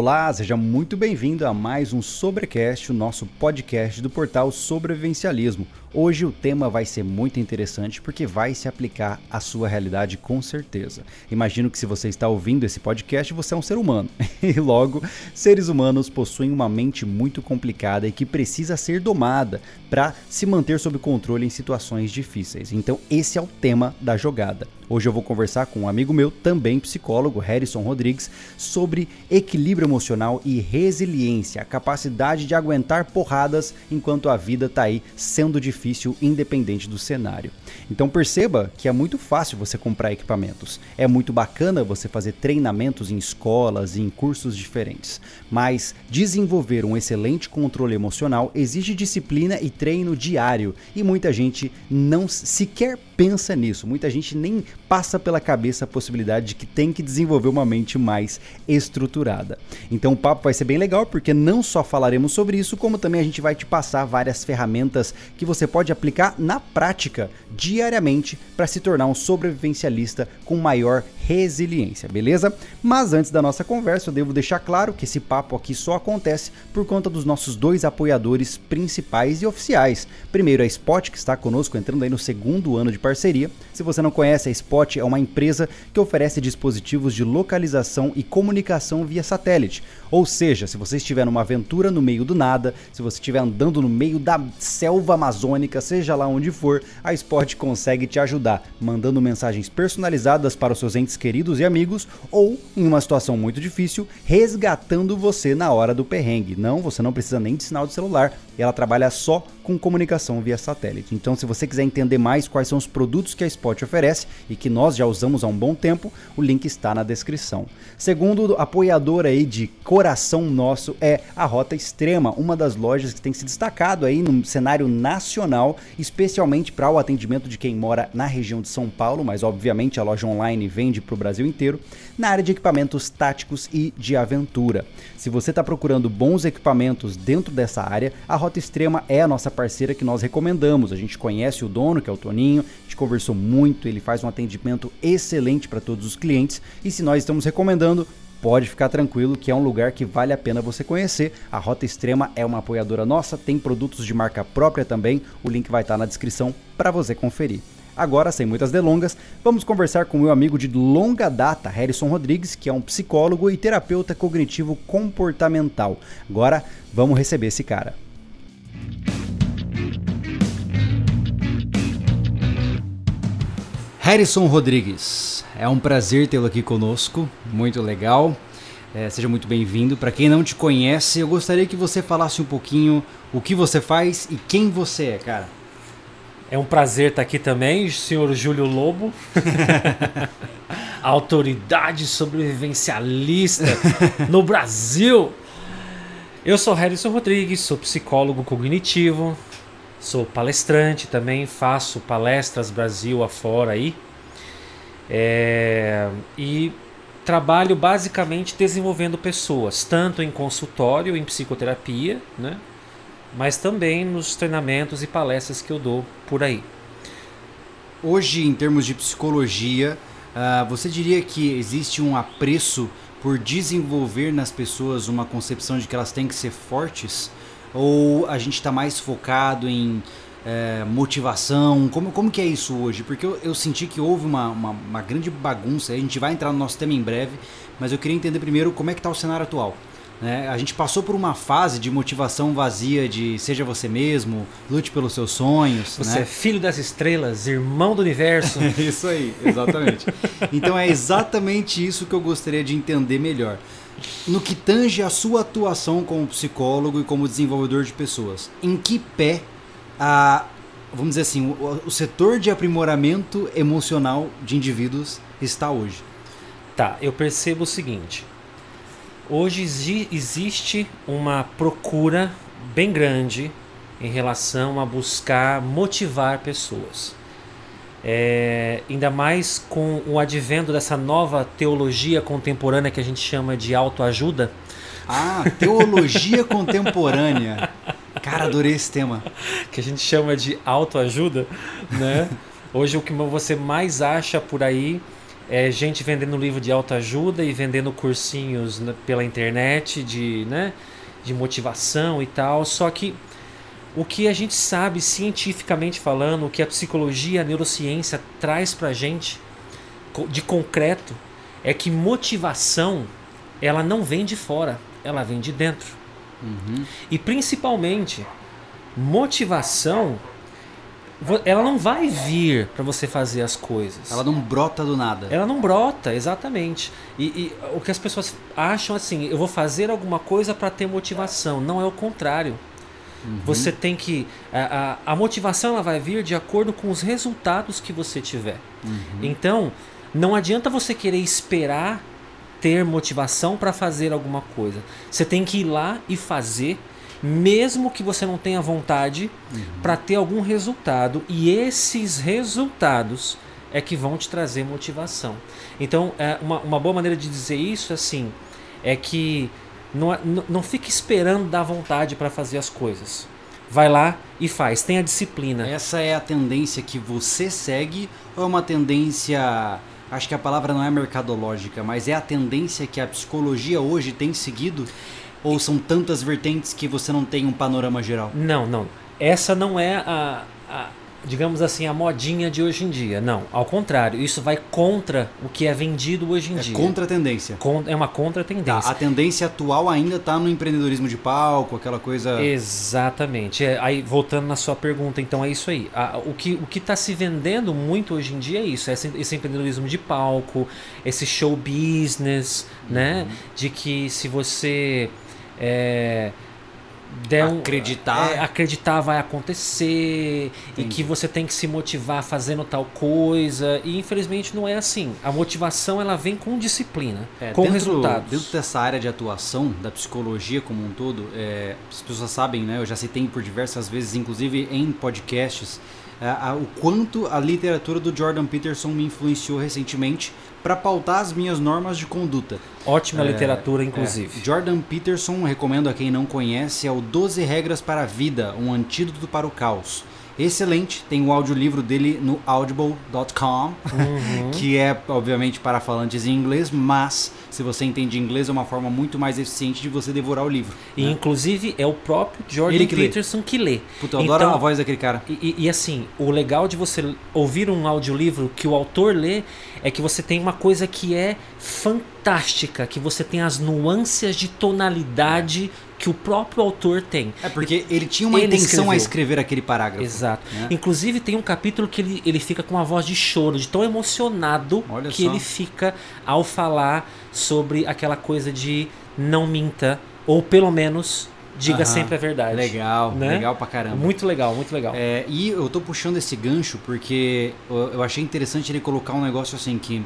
Olá, seja muito bem-vindo a mais um Sobrecast, o nosso podcast do portal Sobrevivencialismo. Hoje o tema vai ser muito interessante porque vai se aplicar à sua realidade com certeza. Imagino que se você está ouvindo esse podcast, você é um ser humano. E logo, seres humanos possuem uma mente muito complicada e que precisa ser domada para se manter sob controle em situações difíceis. Então, esse é o tema da jogada. Hoje eu vou conversar com um amigo meu, também psicólogo, Harrison Rodrigues, sobre equilíbrio emocional e resiliência, a capacidade de aguentar porradas enquanto a vida está aí sendo difícil, independente do cenário. Então perceba que é muito fácil você comprar equipamentos. É muito bacana você fazer treinamentos em escolas e em cursos diferentes. Mas desenvolver um excelente controle emocional exige disciplina e treino diário. E muita gente não sequer pensa nisso. Muita gente nem passa pela cabeça a possibilidade de que tem que desenvolver uma mente mais estruturada. Então o papo vai ser bem legal porque não só falaremos sobre isso, como também a gente vai te passar várias ferramentas que você pode aplicar na prática diariamente para se tornar um sobrevivencialista com maior resiliência, beleza? Mas antes da nossa conversa, eu devo deixar claro que esse papo aqui só acontece por conta dos nossos dois apoiadores principais e oficiais. Primeiro a Spot, que está conosco entrando aí no segundo ano de. Se você não conhece, a Spot é uma empresa que oferece dispositivos de localização e comunicação via satélite. Ou seja, se você estiver numa aventura no meio do nada, se você estiver andando no meio da selva amazônica, seja lá onde for, a Spot consegue te ajudar, mandando mensagens personalizadas para os seus entes queridos e amigos, ou, em uma situação muito difícil, resgatando você na hora do perrengue. Não, você não precisa nem de sinal de celular, ela trabalha só com comunicação via satélite. Então, se você quiser entender mais quais são os produtos que a Spot oferece e que nós já usamos há um bom tempo, o link está na descrição. Segundo apoiador aí de coração nosso é a Rota Extrema, uma das lojas que tem se destacado aí no cenário nacional, especialmente para o atendimento de quem mora na região de São Paulo, mas obviamente a loja online vende para o Brasil inteiro, na área de equipamentos táticos e de aventura. Se você está procurando bons equipamentos dentro dessa área, a Rota Extrema é a nossa parceira que nós recomendamos. A gente conhece o dono, que é o Toninho, a gente conversou muito, ele faz um atendimento excelente para todos os clientes e se nós estamos recomendando, pode ficar tranquilo que é um lugar que vale a pena você conhecer. A Rota Extrema é uma apoiadora nossa, tem produtos de marca própria também. O link vai estar na descrição para você conferir. Agora, sem muitas delongas, vamos conversar com o meu amigo de longa data, Harrison Rodrigues, que é um psicólogo e terapeuta cognitivo comportamental. Agora, vamos receber esse cara. Harrison Rodrigues, é um prazer tê-lo aqui conosco, muito legal. É, seja muito bem-vindo. Para quem não te conhece, eu gostaria que você falasse um pouquinho o que você faz e quem você é, cara. É um prazer estar aqui também, senhor Júlio Lobo, autoridade sobrevivencialista no Brasil. Eu sou Harrison Rodrigues, sou psicólogo cognitivo, sou palestrante também, faço palestras Brasil afora aí. É, e trabalho basicamente desenvolvendo pessoas, tanto em consultório, em psicoterapia, né? mas também nos treinamentos e palestras que eu dou por aí. Hoje, em termos de psicologia, uh, você diria que existe um apreço por desenvolver nas pessoas uma concepção de que elas têm que ser fortes? Ou a gente está mais focado em é, motivação? Como, como que é isso hoje? Porque eu, eu senti que houve uma, uma, uma, grande bagunça, a gente vai entrar no nosso tema em breve, mas eu queria entender primeiro como é que está o cenário atual. Né? A gente passou por uma fase de motivação vazia de seja você mesmo, lute pelos seus sonhos. Você né? é filho das estrelas, irmão do universo. isso aí, exatamente. então é exatamente isso que eu gostaria de entender melhor no que tange a sua atuação como psicólogo e como desenvolvedor de pessoas. Em que pé a vamos dizer assim, o, o setor de aprimoramento emocional de indivíduos está hoje? Tá, eu percebo o seguinte. Hoje existe uma procura bem grande em relação a buscar motivar pessoas. É, ainda mais com o advento dessa nova teologia contemporânea que a gente chama de autoajuda. Ah, teologia contemporânea. Cara, adorei esse tema. Que a gente chama de autoajuda, né? Hoje o que você mais acha por aí é gente vendendo livro de autoajuda e vendendo cursinhos pela internet de, né, de motivação e tal. Só que o que a gente sabe cientificamente falando, o que a psicologia, a neurociência traz pra gente de concreto é que motivação ela não vem de fora, ela vem de dentro. Uhum. E principalmente motivação ela não vai vir para você fazer as coisas. Ela não brota do nada. Ela não brota, exatamente. E, e o que as pessoas acham assim, eu vou fazer alguma coisa para ter motivação. Não é o contrário. Uhum. Você tem que. A, a, a, motivação ela vai vir de acordo com os resultados que você tiver. Uhum. Então, não adianta você querer esperar ter motivação para fazer alguma coisa. Você tem que ir lá e fazer, mesmo que você não tenha vontade, uhum. para ter algum resultado. E esses resultados é que vão te trazer motivação. Então, é uma, uma boa maneira de dizer isso assim é que não, não, não fique esperando dar vontade para fazer as coisas. Vai lá e faz, tenha disciplina. Essa é a tendência que você segue ou é uma tendência, acho que a palavra não é mercadológica, mas é a tendência que a psicologia hoje tem seguido? Ou são tantas vertentes que você não tem um panorama geral? Não, não. Essa não é a, a digamos assim, a modinha de hoje em dia. Não, ao contrário, isso vai contra o que é vendido hoje em é dia. Contra a tendência. é uma contra tendência. Tá, a tendência atual ainda está no empreendedorismo de palco, aquela coisa. Exatamente. É, aí voltando na sua pergunta, então é isso aí. A, o que o que está se vendendo muito hoje em dia é isso, é esse, esse empreendedorismo de palco, esse show business, né? uhum. né? De que se você é, der um, acreditar. é, acreditar vai acontecer Entendi. e que você tem que se motivar fazendo tal coisa e infelizmente não é assim. A motivação ela vem com disciplina é, com dentro, resultados. dentro dessa área de atuação da psicologia como um todo é, as pessoas sabem né? Eu já citei por diversas vezes inclusive em podcasts é, a, o quanto a literatura do Jordan Peterson me influenciou recentemente para pautar as minhas normas de conduta. Ótima é, literatura, inclusive. É, Jordan Peterson, recomendo a quem não conhece, é o 12 Regras para a Vida, um antídoto para o caos excelente. Tem o audiolivro dele no audible.com, uhum. que é, obviamente, para falantes em inglês, mas se você entende inglês, é uma forma muito mais eficiente de você devorar o livro. E, né? inclusive, é o próprio Jordan que Peterson lê. que lê. Puta, eu adoro então, a voz daquele cara. E, e, assim, o legal de você ouvir um audiolivro que o autor lê é que você tem uma coisa que é fantástica, que você tem as nuances de tonalidade que o próprio autor tem. É porque ele tinha uma ele intenção escreveu. a escrever aquele parágrafo. Exato. Né? Inclusive tem um capítulo que ele, ele fica com uma voz de choro, de tão emocionado Olha que só. ele fica ao falar sobre aquela coisa de não minta, ou pelo menos diga sempre a verdade. Legal, né? legal pra caramba. Muito legal, muito legal. É, e eu tô puxando esse gancho porque eu achei interessante ele colocar um negócio assim que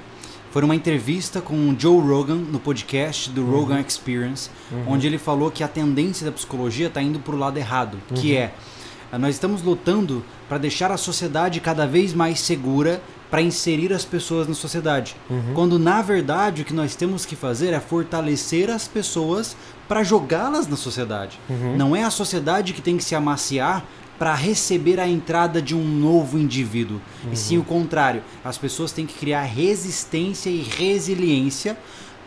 foi uma entrevista com o Joe Rogan no podcast do uhum. Rogan Experience, uhum. onde ele falou que a tendência da psicologia está indo para o lado errado, uhum. que é nós estamos lutando para deixar a sociedade cada vez mais segura para inserir as pessoas na sociedade. Uhum. Quando na verdade o que nós temos que fazer é fortalecer as pessoas para jogá-las na sociedade. Uhum. Não é a sociedade que tem que se amaciar para receber a entrada de um novo indivíduo. Uhum. E sim o contrário. As pessoas têm que criar resistência e resiliência,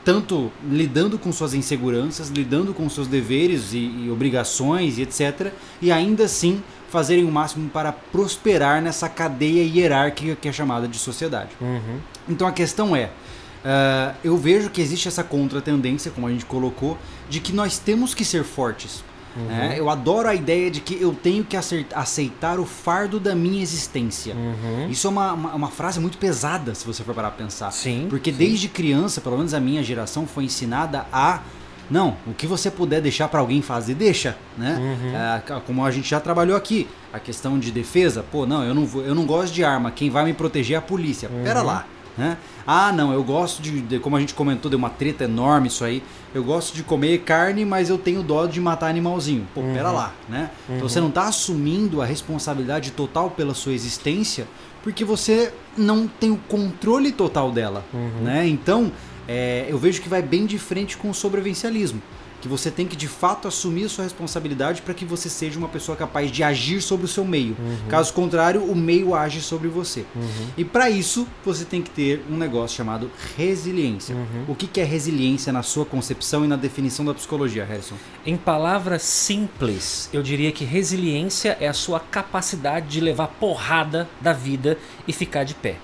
tanto lidando com suas inseguranças, lidando com seus deveres e, e obrigações e etc. E ainda assim fazerem o máximo para prosperar nessa cadeia hierárquica que é chamada de sociedade. Uhum. Então a questão é. Uh, eu vejo que existe essa contra-tendência, como a gente colocou, de que nós temos que ser fortes. Uhum. É, eu adoro a ideia de que eu tenho que aceitar o fardo da minha existência. Uhum. Isso é uma, uma, uma, frase muito pesada, se você for parar pra pensar. Sim. Porque sim. desde criança, pelo menos a minha geração, foi ensinada a. Não, o que você puder deixar para alguém fazer, deixa, né? Uhum. É, como a gente já trabalhou aqui, a questão de defesa, pô, não, eu não vou, eu não gosto de arma, quem vai me proteger é a polícia. Pera uhum. lá, né? Ah, não, eu gosto de, de, como a gente comentou, deu uma treta enorme isso aí. Eu gosto de comer carne, mas eu tenho dó de matar animalzinho. Pô, uhum. pera lá, né? Uhum. Então você não está assumindo a responsabilidade total pela sua existência, porque você não tem o controle total dela, uhum. né? Então, é, eu vejo que vai bem de frente com o sobrevivencialismo. Que você tem que de fato assumir a sua responsabilidade para que você seja uma pessoa capaz de agir sobre o seu meio. Uhum. Caso contrário, o meio age sobre você. Uhum. E para isso, você tem que ter um negócio chamado resiliência. Uhum. O que que é resiliência na sua concepção e na definição da psicologia, Harrison? Em palavras simples, eu diria que resiliência é a sua capacidade de levar porrada da vida e ficar de pé.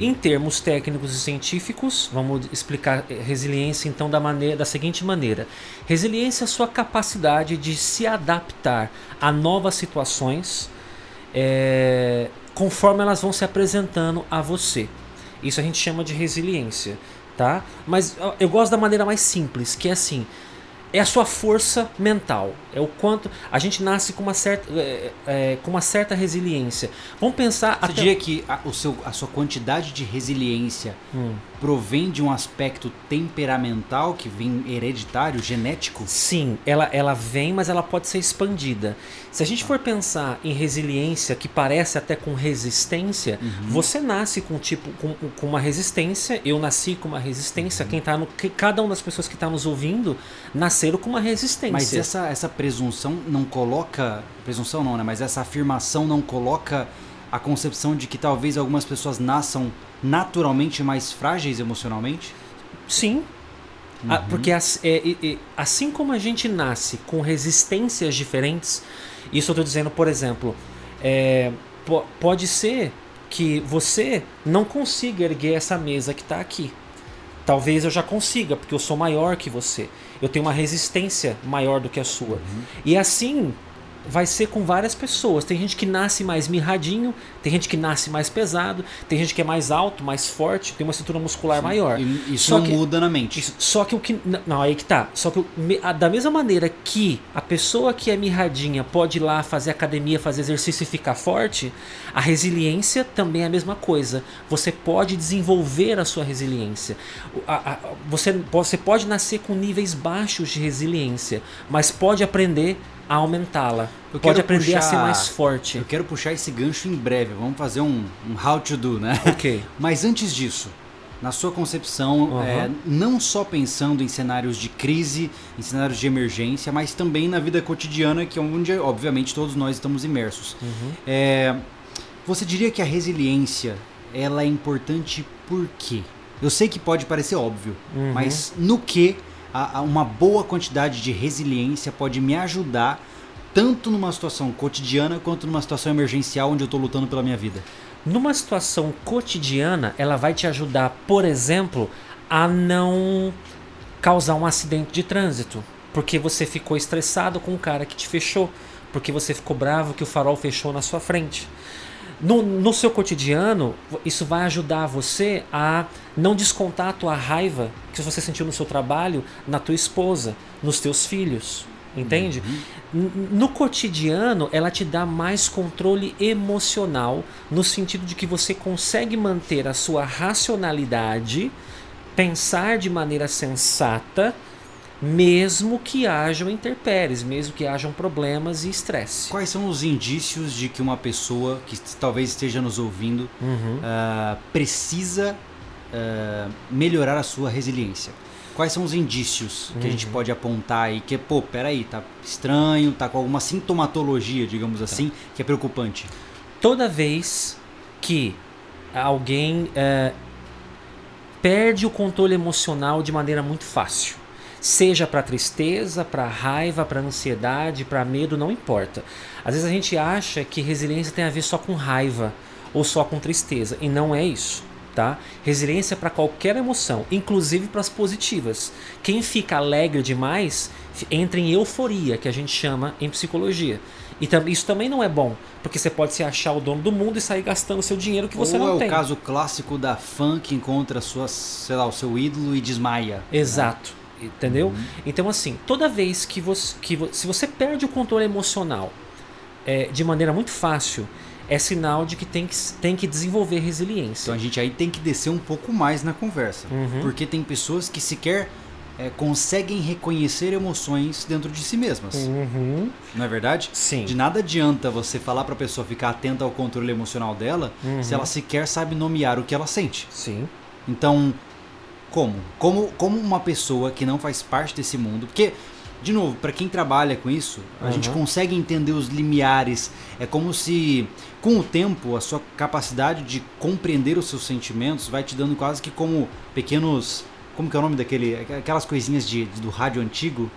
Em termos técnicos e científicos, vamos explicar eh, resiliência então da, maneira, da seguinte maneira: resiliência é a sua capacidade de se adaptar a novas situações eh, conforme elas vão se apresentando a você. Isso a gente chama de resiliência, tá? Mas eu gosto da maneira mais simples, que é assim: é a sua força mental. É o quanto a gente nasce com uma certa, é, é, com uma certa resiliência. Vamos pensar Você diria que a, o seu, a sua quantidade de resiliência Hum. provém de um aspecto temperamental que vem hereditário, genético? Sim, ela, ela vem, mas ela pode ser expandida. Se a gente for pensar em resiliência, que parece até com resistência, você nasce com tipo com, com uma resistência. Eu nasci com uma resistência. Quem tá no, que- cada uma das pessoas que está nos ouvindo nasceram com uma resistência. Mas essa, essa presunção não coloca. Presunção não, né? Mas essa afirmação não coloca a concepção de que talvez algumas pessoas nasçam naturalmente mais frágeis emocionalmente? Sim. Ah, porque as- é, é, assim como a gente nasce com resistências diferentes, isso eu estou dizendo, por exemplo, é, po- pode ser que você não consiga erguer essa mesa que está aqui. Talvez eu já consiga, porque eu sou maior que você. Eu tenho uma resistência maior do que a sua. E assim vai ser com várias pessoas. Tem gente que nasce mais mirradinho, tem gente que nasce mais pesado, tem gente que é mais alto, mais forte, tem uma estrutura muscular maior. E isso Só não que- muda na mente. Isso, só que o que. Não, aí que tá. Só que a- da mesma maneira que a pessoa que é mirradinha pode ir lá fazer academia, fazer exercício e ficar forte, a resiliência também é a mesma coisa. Você pode desenvolver a sua resiliência. A- a- você, você pode nascer com níveis baixos de resiliência, mas pode aprender a aumentá-la. Eu Pode aprender a ser puxar- mais forte. Eu quero puxar esse gancho em breve. Vamos fazer um, um how to do, né? Ok. Mas antes disso, na sua concepção, Aham. é, não só pensando em cenários de crise, em cenários de emergência, mas também na vida cotidiana, que é onde, obviamente, todos nós estamos imersos. Uhum. É, você diria que a resiliência ela é importante por quê? Eu sei que pode parecer óbvio, Uhum. mas no que a- a uma boa quantidade de resiliência pode me ajudar tanto numa situação cotidiana quanto numa situação emergencial onde eu estou lutando pela minha vida? Numa situação cotidiana, ela vai te ajudar, por exemplo, a não causar um acidente de trânsito, porque você ficou estressado com o cara que te fechou, porque você ficou bravo que o farol fechou na sua frente. No, no seu cotidiano, isso vai ajudar você a não descontar a tua raiva que você sentiu no seu trabalho na tua esposa, nos teus filhos. Entende? N- No cotidiano, ela te dá mais controle emocional, no sentido de que você consegue manter a sua racionalidade, pensar de maneira sensata, mesmo que hajam intempéries, mesmo que hajam problemas e estresse. Quais são os indícios de que uma pessoa que talvez esteja nos ouvindo Uhum. ah, precisa ah, melhorar a sua resiliência? Quais são os indícios que a gente Uhum. pode apontar aí que, pô, peraí, tá estranho, tá com alguma sintomatologia, Tá. digamos assim, que é preocupante? Toda vez que alguém é, perde o controle emocional de maneira muito fácil, seja para tristeza, para raiva, para ansiedade, para medo, não importa. Às vezes a gente acha que resiliência tem a ver só com raiva ou só com tristeza e não é isso. Tá? Resiliência para qualquer emoção, inclusive para as positivas. Quem fica alegre demais entra em euforia, que a gente chama em psicologia. E tam- isso também não é bom, porque você pode se achar o dono do mundo e sair gastando seu dinheiro que você Ou não é tem. o caso clássico da fã que encontra sua, sei lá, o seu ídolo e desmaia. Exato. Entendeu? Então, assim, toda vez que você. Que se você perde o controle emocional é, de maneira muito fácil, é sinal de que tem que, tem que desenvolver resiliência. Então a gente aí tem que descer um pouco mais na conversa. Uhum. Porque tem pessoas que sequer é, conseguem reconhecer emoções dentro de si mesmas. Uhum. Não é verdade? Sim. De nada adianta você falar pra pessoa ficar atenta ao controle emocional dela Uhum. se ela sequer sabe nomear o que ela sente. Sim. Então, como? Como, como uma pessoa que não faz parte desse mundo. Porque de novo, para quem trabalha com isso, a Uhum. gente consegue entender os limiares. É como se, com o tempo, a sua capacidade de compreender os seus sentimentos vai te dando quase que como pequenos. Como que é o nome daquele. Aquelas coisinhas de, do rádio antigo?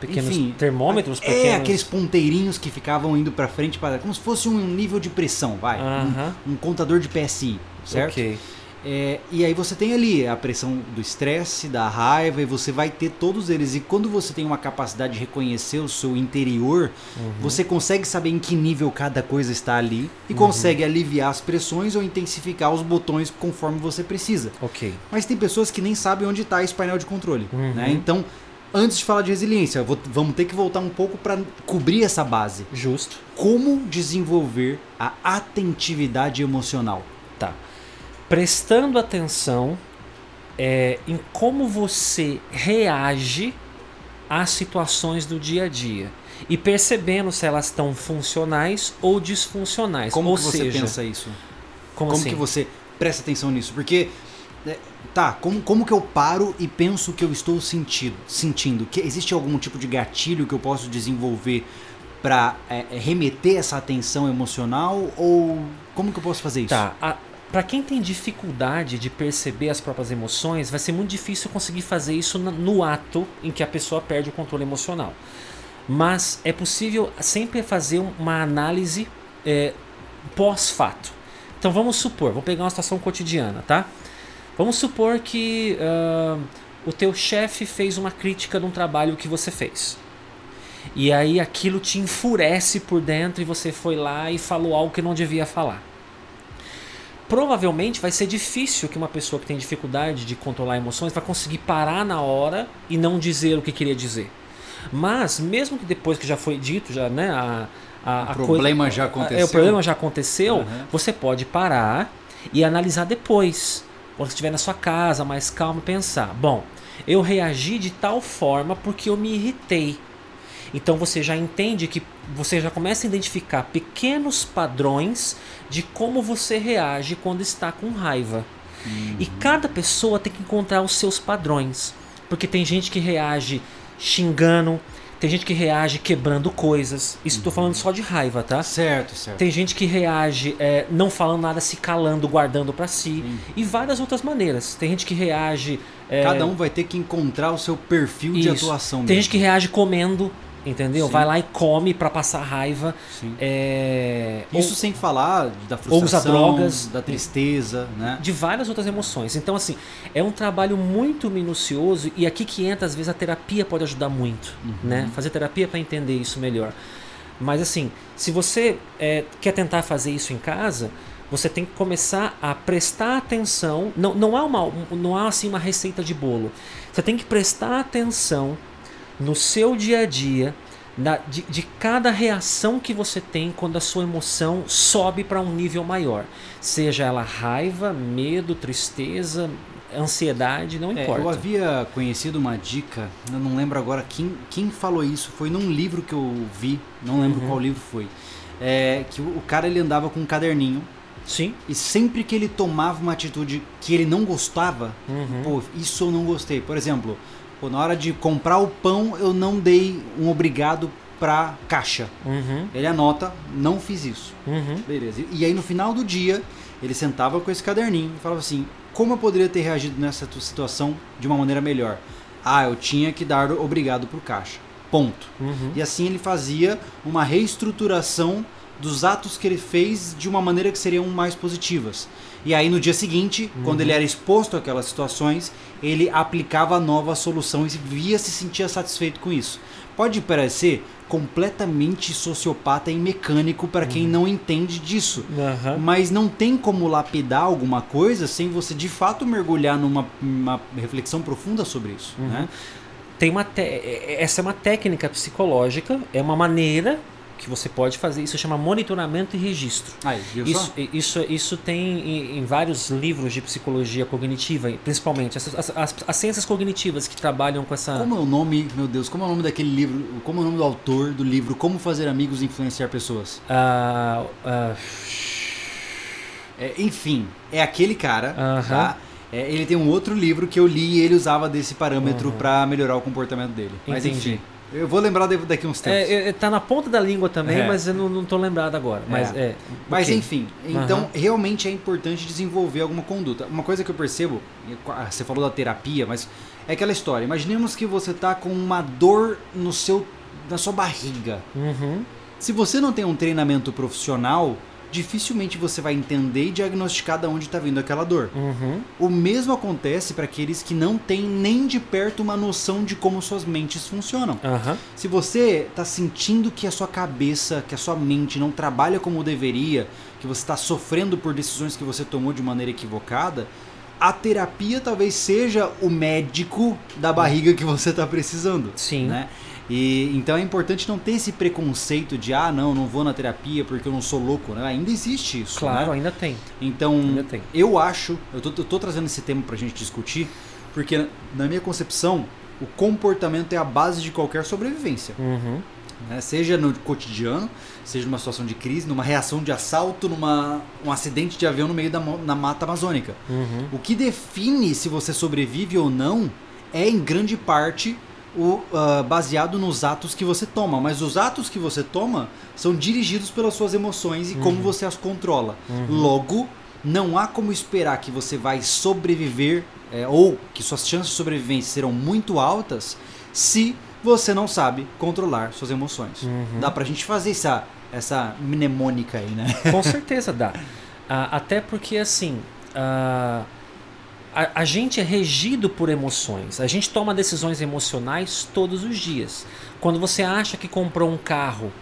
Pequenos Enfim, termômetros, É, pequenos... aqueles ponteirinhos que ficavam indo para frente, para como se fosse um nível de pressão, vai. Aham. Um, um contador de PSI, certo? Ok. É, e aí você tem ali a pressão do estresse, da raiva, e você vai ter todos eles. E quando você tem uma capacidade de reconhecer o seu interior, Uhum. você consegue saber em que nível cada coisa está ali e Uhum. consegue aliviar as pressões ou intensificar os botões conforme você precisa. Ok. Mas tem pessoas que nem sabem onde está esse painel de controle. Uhum. Né? Então, antes de falar de resiliência, vou- vamos ter que voltar um pouco para cobrir essa base. Justo. Como desenvolver a atentividade emocional? Tá. Prestando atenção é, em como você reage às situações do dia a dia. E percebendo se elas estão funcionais ou disfuncionais. Como ou que você seja, pensa isso? como, Como assim? que você presta atenção nisso? Porque, é, tá, como, como que eu paro e penso que eu estou sentindo? sentindo? Que existe algum tipo de gatilho que eu posso desenvolver para remeter essa atenção emocional? Ou como que eu posso fazer isso? Tá. A, pra quem tem dificuldade de perceber as próprias emoções, vai ser muito difícil conseguir fazer isso no ato em que a pessoa perde o controle emocional. Mas é possível sempre fazer um- uma análise é, pós-fato. Então vamos supor, vamos pegar uma situação cotidiana, tá? Vamos supor que ah, o teu chefe fez uma crítica de um trabalho que você fez. E aí aquilo te enfurece por dentro e você foi lá e falou algo que não devia falar. Provavelmente vai ser difícil que uma pessoa que tem dificuldade de controlar emoções vai conseguir parar na hora e não dizer o que queria dizer. Mas mesmo que depois que já foi dito, já, né, a, a, O problema coisa- já é, aconteceu. o problema já aconteceu, Uhum. você pode parar e analisar depois. Quando você estiver na sua casa, mais calmo, pensar: bom, eu reagi de tal forma porque eu me irritei. Então você já entende que você já começa a identificar pequenos padrões de como você reage quando está com raiva. E cada pessoa tem que encontrar os seus padrões. Porque tem gente que reage xingando, tem gente que reage quebrando coisas. Isso estou falando só de raiva, tá? Certo, certo. Tem gente que reage é, não falando nada, se calando, guardando pra si. Sim. E várias outras maneiras. Tem gente que reage. é, Cada um vai ter que encontrar o seu perfil de isso. atuação Tem mesmo. gente que reage comendo, entendeu? Sim. Vai lá e come pra passar raiva. É, Isso ou sem falar da ou usa frustração, drogas. da tristeza, né? de várias outras emoções. Então, assim, é um trabalho muito minucioso e aqui que entra, às vezes, a terapia pode ajudar muito, Uhum. né? Fazer terapia para entender isso melhor. Mas, assim, se você é, quer tentar fazer isso em casa, você tem que começar a prestar atenção. Não, não há, uma, não há assim, uma receita de bolo. Você tem que prestar atenção no seu dia a dia, na- de, de cada reação que você tem quando a sua emoção sobe para um nível maior. Seja ela raiva, medo, tristeza, ansiedade, não É, importa. eu havia conhecido uma dica, eu não lembro agora quem, quem falou isso, foi num livro que eu vi, não lembro Uhum. qual livro foi. É, que o, o cara ele andava com um caderninho Sim. e sempre que ele tomava uma atitude que ele não gostava, Uhum. pô, isso eu não gostei. Por exemplo, pô, na hora de comprar o pão eu não dei um obrigado pra caixa. Uhum. Ele anota, não fiz isso. Uhum. Beleza. E aí no final do dia, ele sentava com esse caderninho e falava assim: como eu poderia ter reagido nessa tu- situação de uma maneira melhor? Ah, eu tinha que dar obrigado pro caixa. Ponto. Uhum. E assim ele fazia uma reestruturação dos atos que ele fez de uma maneira que seriam mais positivas. E aí no dia seguinte, quando ele era exposto àquelas situações, ele aplicava a nova solução e via se sentia satisfeito com isso. Pode parecer completamente sociopata e mecânico para quem não entende disso. Aham. Mas não tem como lapidar alguma coisa sem você de fato mergulhar numa uma reflexão profunda sobre isso. Uhum. Né? Tem uma te- essa é uma técnica psicológica, é uma maneira que você pode fazer. Isso chama monitoramento e registro. Aí, Isso, isso, isso tem em, em vários livros de psicologia cognitiva, principalmente as, as, as- as ciências cognitivas que trabalham com essa. Como é o nome, meu Deus, como é o nome daquele livro, como é o nome do autor do livro Como Fazer Amigos e Influenciar Pessoas? Ah, ah, É, enfim, é aquele cara, Aham. tá? É, ele tem um outro livro que eu li e ele usava desse parâmetro Uhum. pra melhorar o comportamento dele. Mas Entendi. enfim, Eu vou lembrar daqui uns tempos. É, é, tá na ponta da língua também, é. mas eu não, não tô lembrado agora. Mas, é. é mas okay. enfim, então uhum. realmente é importante desenvolver alguma conduta. Uma coisa que eu percebo, você falou da terapia, mas é aquela história. Imaginemos que você tá com uma dor no seu, na sua barriga. Uhum. Se você não tem um treinamento profissional, dificilmente você vai entender e diagnosticar de onde está vindo aquela dor. Uhum. O mesmo acontece para aqueles que não têm nem de perto uma noção de como suas mentes funcionam. Uhum. Se você está sentindo que a sua cabeça, que a sua mente não trabalha como deveria, que você está sofrendo por decisões que você tomou de maneira equivocada, a terapia talvez seja o médico da barriga que você está precisando. Sim. Né? E então é importante não ter esse preconceito de ah, não, não vou na terapia porque eu não sou louco, né? Ainda existe isso. Claro, né? ainda tem. Então, ainda tem. eu acho, eu tô, eu tô trazendo esse tema pra gente discutir, porque na minha concepção, o comportamento é a base de qualquer sobrevivência. Uhum. Né? Seja no cotidiano, seja numa situação de crise, numa reação de assalto, numa um acidente de avião no meio da na mata amazônica. Uhum. O que define se você sobrevive ou não é em grande parte o, uh, baseado nos atos que você toma. Mas os atos que você toma são dirigidos pelas suas emoções e uhum. como você as controla. Uhum. Logo, não há como esperar que você vai sobreviver é, ou que suas chances de sobrevivência serão muito altas se você não sabe controlar suas emoções. Uhum. Dá pra gente fazer essa, essa mnemônica aí, né? Com certeza dá. Uh, até porque, assim, uh, a, a, gente é regido por emoções. A gente toma decisões emocionais todos os dias. Quando você acha que comprou um carro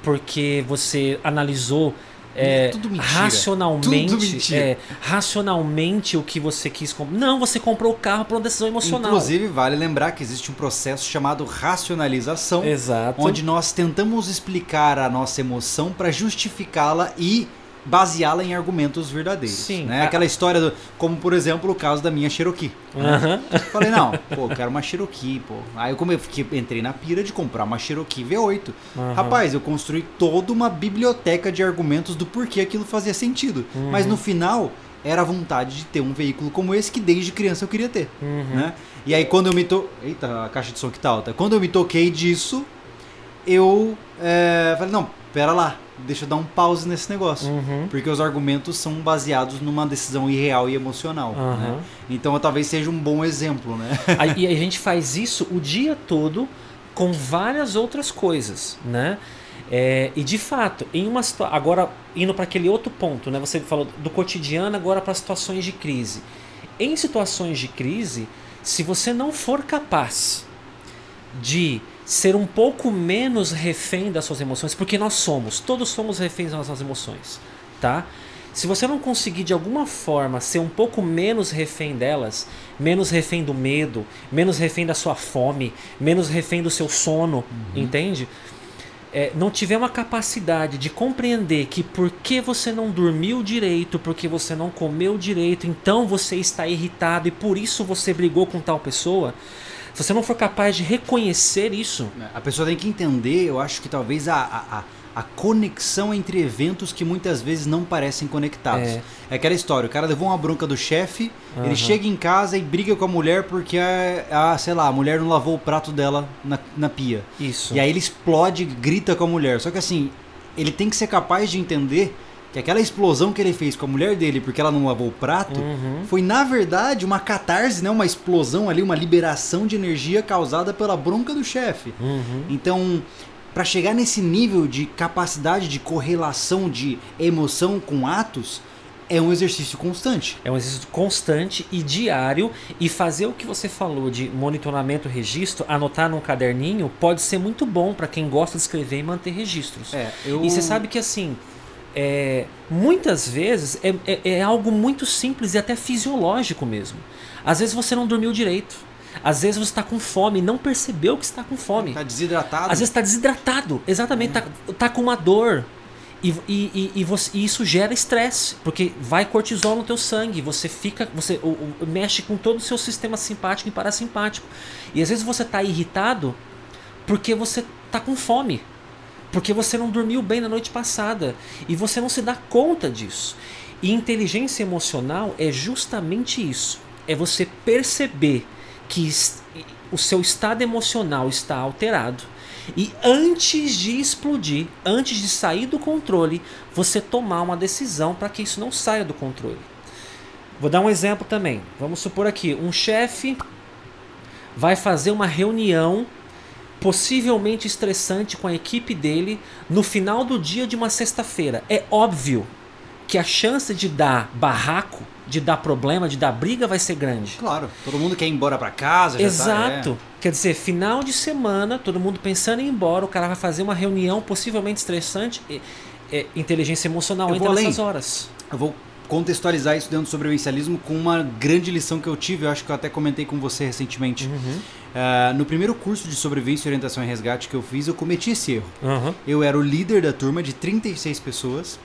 porque você analisou é, racionalmente é, racionalmente o que você quis comprar. Não, você comprou o carro por uma decisão emocional. Inclusive, vale lembrar que existe um processo chamado racionalização, Exato. onde nós tentamos explicar a nossa emoção para justificá-la e baseá-la em argumentos verdadeiros. Sim. Né? Aquela história, do, como por exemplo o caso da minha Cherokee. Né? Falei, não, pô, eu quero uma Cherokee, pô. Aí eu, como eu fiquei, entrei na pira de comprar uma Cherokee V8. Rapaz, eu construí toda uma biblioteca de argumentos do porquê aquilo fazia sentido. Uhum. Mas no final, era a vontade de ter um veículo como esse que desde criança eu queria ter. Uhum. Né? E aí quando eu me to... Eita, a caixa de som que tá alta. Quando eu me toquei disso, eu é, falei, não, pera lá deixa eu dar um pause nesse negócio. Uhum. Porque os argumentos são baseados numa decisão irreal e emocional. Uhum. Né? Então talvez seja um bom exemplo, né? e a gente faz isso o dia todo com várias outras coisas, né? É, e de fato, em uma situação. Agora, indo para aquele outro ponto, né? Você falou do cotidiano agora para situações de crise. Em situações de crise, se você não for capaz de ser um pouco menos refém das suas emoções, porque nós somos, todos somos reféns das nossas emoções, tá? Se você não conseguir de alguma forma ser um pouco menos refém delas, menos refém do medo, menos refém da sua fome, menos refém do seu sono, uhum. entende? É, não tiver uma capacidade de compreender que porque você não dormiu direito, porque você não comeu direito, então você está irritado e por isso você brigou com tal pessoa, se você não for capaz de reconhecer isso. A pessoa tem que entender, eu acho que talvez a, a, a conexão entre eventos que muitas vezes não parecem conectados. É, é aquela história, o cara levou uma bronca do chefe, uhum. ele chega em casa e briga com a mulher porque a, a, sei lá, a mulher não lavou o prato dela na, na pia. Isso. E aí ele explode, grita com a mulher. Só que assim, ele tem que ser capaz de entender que aquela explosão que ele fez com a mulher dele porque ela não lavou o prato uhum. foi na verdade uma catarse, né, uma explosão ali, uma liberação de energia causada pela bronca do chefe. Uhum. Então, para chegar nesse nível de capacidade de correlação de emoção com atos, é um exercício constante. É um exercício constante e diário. E fazer o que você falou de monitoramento, registro, anotar num caderninho, pode ser muito bom para quem gosta de escrever e manter registros. É, eu... E você sabe que assim, é, muitas vezes é, é, é, algo muito simples e até fisiológico mesmo. Às vezes você não dormiu direito. Às vezes você está com fome e não percebeu que está com fome. Está desidratado. Às vezes está desidratado, exatamente. Está tá com uma dor. E, e, e, você, e isso gera estresse, porque vai cortisol no teu sangue, você fica, você o, o, mexe com todo o seu sistema simpático e parasimpático. E às vezes você está irritado porque você está com fome porque você não dormiu bem na noite passada e você não se dá conta disso. E inteligência emocional é justamente isso: é você perceber que o seu estado emocional está alterado E antes de explodir, antes de sair do controle, você tomar uma decisão para que isso não saia do controle. Vou dar um exemplo também. Vamos supor aqui, um chefe vai fazer uma reunião possivelmente estressante com a equipe dele no final do dia de uma sexta-feira. É óbvio que a chance de dar barraco, de dar problema, de dar briga vai ser grande. Claro, todo mundo quer ir embora para casa. Exato. Tá, é. Quer dizer, final de semana, todo mundo pensando em ir embora, o cara vai fazer uma reunião possivelmente estressante. É, é, inteligência emocional Eu entra nessas horas. Eu vou contextualizar isso dentro do sobrevivencialismo com uma grande lição que eu tive, eu acho que eu até comentei com você recentemente. Uhum. Uh, no primeiro curso de sobrevivência, orientação e resgate que eu fiz, eu cometi esse erro. Uhum. Eu era o líder da turma de 36 pessoas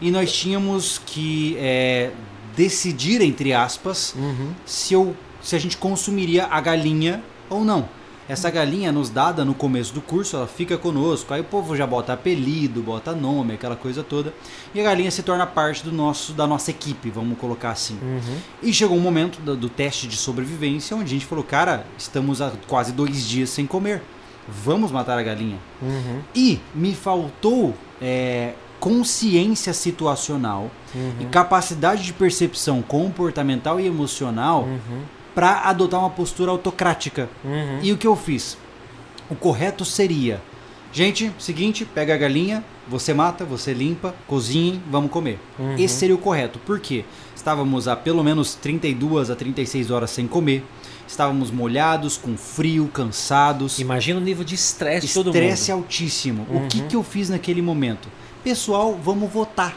e nós tínhamos que é, decidir, entre aspas, Uhum. se, eu, se a gente consumiria a galinha ou não. Essa galinha nos dada no começo do curso, ela fica conosco, aí o povo já bota apelido, bota nome, aquela coisa toda, e a galinha se torna parte do nosso, da nossa equipe, vamos colocar assim. Uhum. E chegou um momento do, do teste de sobrevivência onde a gente falou, cara, estamos há quase dois dias sem comer, vamos matar a galinha. Uhum. E me faltou é, consciência situacional Uhum. e capacidade de percepção comportamental e emocional Uhum. Para adotar uma postura autocrática. Uhum. E o que eu fiz? O correto seria: gente, seguinte, pega a galinha, você mata, você limpa, cozinhe, vamos comer. Uhum. Esse seria o correto. Por quê? Estávamos há pelo menos 32 a 36 horas sem comer. Estávamos molhados, com frio, cansados. Imagina o nível de estresse todo mundo. Estresse altíssimo. O que, Uhum. que eu fiz naquele momento? Pessoal, vamos votar.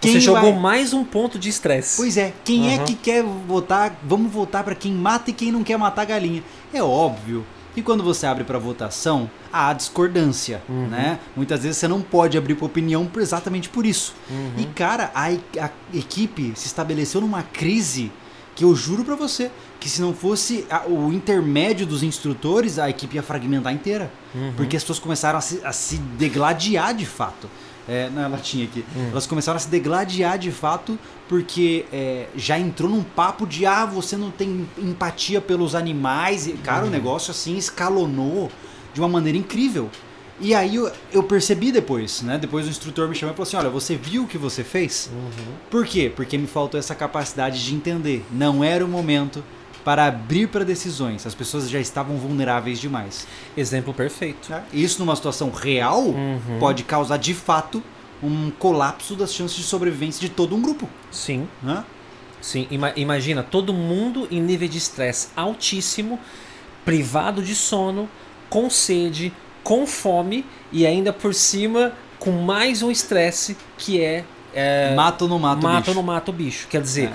Quem Você jogou vai- mais um ponto de estresse. Pois é, quem é Uhum. que quer votar? Vamos votar para quem mata e quem não quer matar a galinha. É óbvio que quando você abre para votação, há discordância, Uhum. né? Muitas vezes você não pode abrir para opinião exatamente por isso. Uhum. E cara, a, a equipe se estabeleceu numa crise que eu juro para você que se não fosse a- o intermédio dos instrutores, a equipe ia fragmentar inteira. Uhum. Porque as pessoas começaram a se, a se degladiar de fato. É, na latinha aqui. Hum. Elas começaram a se degladiar de fato porque é, já entrou num papo de ah, você não tem empatia pelos animais. E, cara, Uhum. o negócio assim escalonou de uma maneira incrível. E aí eu, eu percebi depois, né? Depois o instrutor me chamou e falou assim: olha, você viu o que você fez? Uhum. Por quê? Porque me faltou essa capacidade de entender. Não era o momento para abrir para decisões. As pessoas já estavam vulneráveis demais. Exemplo perfeito. né? Isso numa situação real Uhum. pode causar de fato um colapso das chances de sobrevivência de todo um grupo. Sim, Né? sim. Ima- imagina todo mundo em nível de estresse altíssimo, privado de sono, com sede, com fome e ainda por cima com mais um estresse que é, é mata ou não mata, mata bicho? ou não mata o bicho. Quer dizer, É.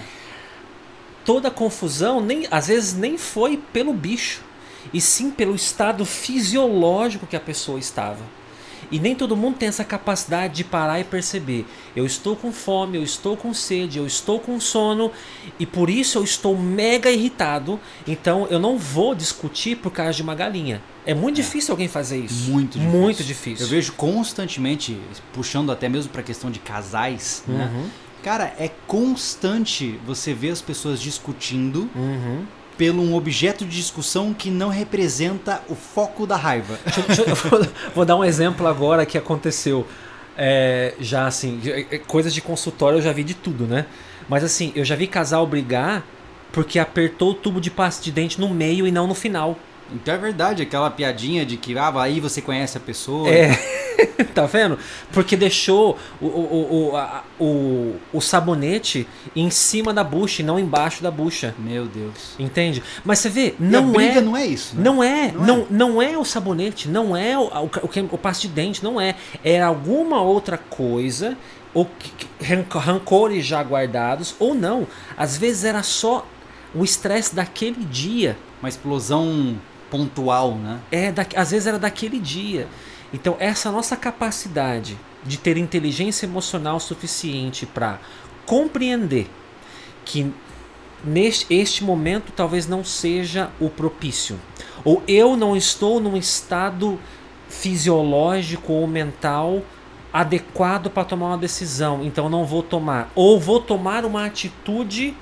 toda a confusão nem às vezes nem foi pelo bicho, e sim pelo estado fisiológico que a pessoa estava. E nem todo mundo tem essa capacidade de parar e perceber. Eu estou com fome, eu estou com sede, eu estou com sono e por isso eu estou mega irritado. Então eu não vou discutir por causa de uma galinha. É muito difícil alguém fazer isso. Muito difícil. Muito difícil. Eu vejo constantemente, puxando até mesmo para a questão de casais, né? Uhum, Cara, é constante você ver as pessoas discutindo uhum. Pelo um objeto de discussão que não representa o foco da raiva. Eu- vou, vou dar um exemplo agora que aconteceu. É, já assim, de- é, coisas de consultório eu já vi de tudo, né? Mas assim, eu já vi casal brigar porque apertou o tubo de pasta de dente no meio e não no final. Então é verdade, aquela piadinha de que ah, aí você conhece a pessoa. É, tá vendo? Porque deixou o, o, o, a- o, o sabonete em cima da bucha e não embaixo da bucha. Meu Deus. Entende? Mas você vê, a não briga é. não é isso, né? Não é, Não é. não, não é o sabonete, não é o, o, o, o pasto de dente, não é. É alguma outra coisa, ou rancores já guardados, ou não. Às vezes era só o estresse daquele dia. Uma explosão pontual, né? É, da, às vezes era daquele dia. Então, essa nossa capacidade de ter inteligência emocional suficiente para compreender que neste este momento talvez não seja o propício, ou eu não estou num estado fisiológico ou mental adequado para tomar uma decisão, então não vou tomar, ou vou tomar uma atitude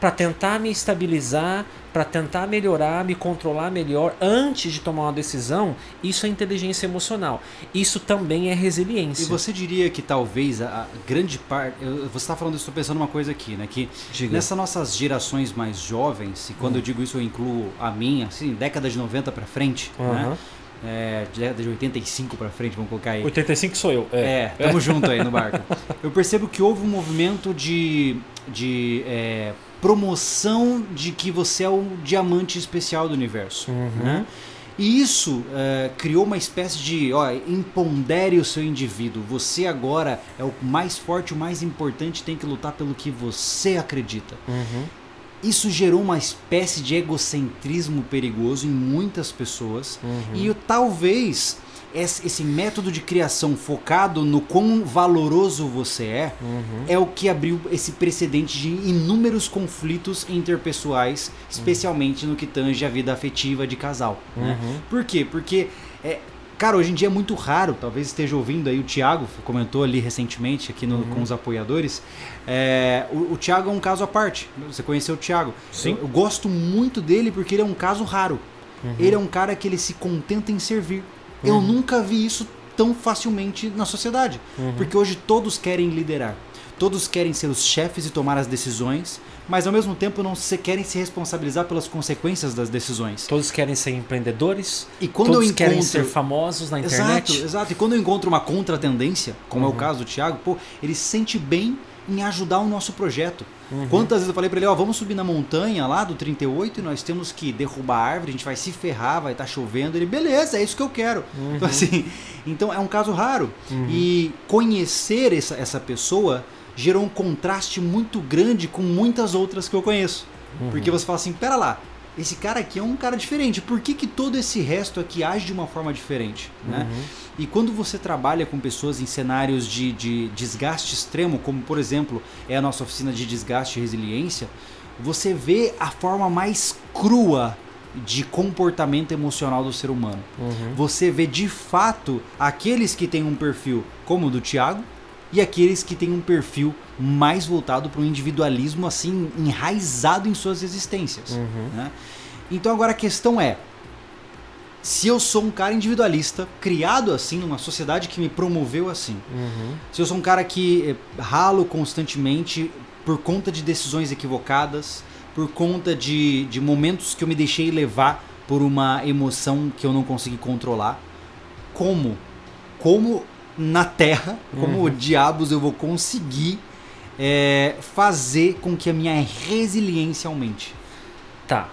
para tentar me estabilizar, para tentar melhorar, me controlar melhor antes de tomar uma decisão, isso é inteligência emocional. Isso também é resiliência. E você diria que talvez a, grande parte. Você está falando, estou pensando uma coisa aqui, né? Que Diga. nessas nossas gerações mais jovens, e quando Hum. eu digo isso eu incluo a minha, assim, década de 90 para frente, né? Aham. É, década de 85 para frente, vamos colocar aí. 85 sou eu. É, tamo junto aí no barco. Eu percebo que houve um movimento de, de é, promoção de que você é o diamante especial do universo. Uhum. Né? E isso é, criou uma espécie de, ó, impondere o seu indivíduo. Você agora é o mais forte, o mais importante, tem que lutar pelo que você acredita. Uhum. Isso gerou uma espécie de egocentrismo perigoso em muitas pessoas. Uhum. E talvez esse método de criação focado no quão valoroso você é, Uhum. é o que abriu esse precedente de inúmeros conflitos interpessoais, especialmente no que tange a vida afetiva de casal. né? Uhum. Por quê? Porque, é, cara, hoje em dia é muito raro, talvez esteja ouvindo aí, o Thiago comentou ali recentemente aqui no- Uhum. com os apoiadores. é, o, o Thiago é um caso à parte. Você conheceu o Thiago? Sim. Eu, eu gosto muito dele porque ele é um caso raro. Uhum. Ele é um cara que ele se contenta em servir. Eu nunca vi isso tão facilmente na sociedade. Uhum. Porque hoje todos querem liderar. Todos querem ser os chefes e tomar as decisões, mas ao mesmo tempo não se querem se responsabilizar pelas consequências das decisões. Todos querem ser empreendedores. E quando todos eu querem encontro- ser famosos na internet. Exato, exato. E quando eu encontro uma contratendência, como é Uhum. o caso do Thiago, pô, ele se sente bem em ajudar o nosso projeto. Uhum. Quantas vezes eu falei pra ele, ó, vamos subir na montanha lá do 38 e nós temos que derrubar a árvore, a gente vai se ferrar, vai estar chovendo. Ele, beleza, é isso que eu quero. Então, assim, então é um caso raro. Uhum. E conhecer essa, essa pessoa gerou um contraste muito grande com muitas outras que eu conheço. Uhum. Porque você fala assim, pera lá, esse cara aqui é um cara diferente. Por que, que todo esse resto aqui age de uma forma diferente? Né? Uhum. E quando você trabalha com pessoas em cenários de, de desgaste extremo, como por exemplo é a nossa oficina de desgaste e resiliência, você vê a forma mais crua de comportamento emocional do ser humano. Uhum. Você vê de fato aqueles que têm um perfil como o do Thiago e aqueles que têm um perfil mais voltado para o individualismo assim enraizado em suas existências. Uhum. né? Então agora a questão é se eu sou um cara individualista, criado assim, numa sociedade que me promoveu assim, Uhum. se eu sou um cara que eh, ralo constantemente por conta de decisões equivocadas, por conta de, de momentos que eu me deixei levar por uma emoção que eu não consegui controlar, como? Como na Terra, como Uhum. diabos eu vou conseguir eh, fazer com que a minha resiliência aumente? Tá.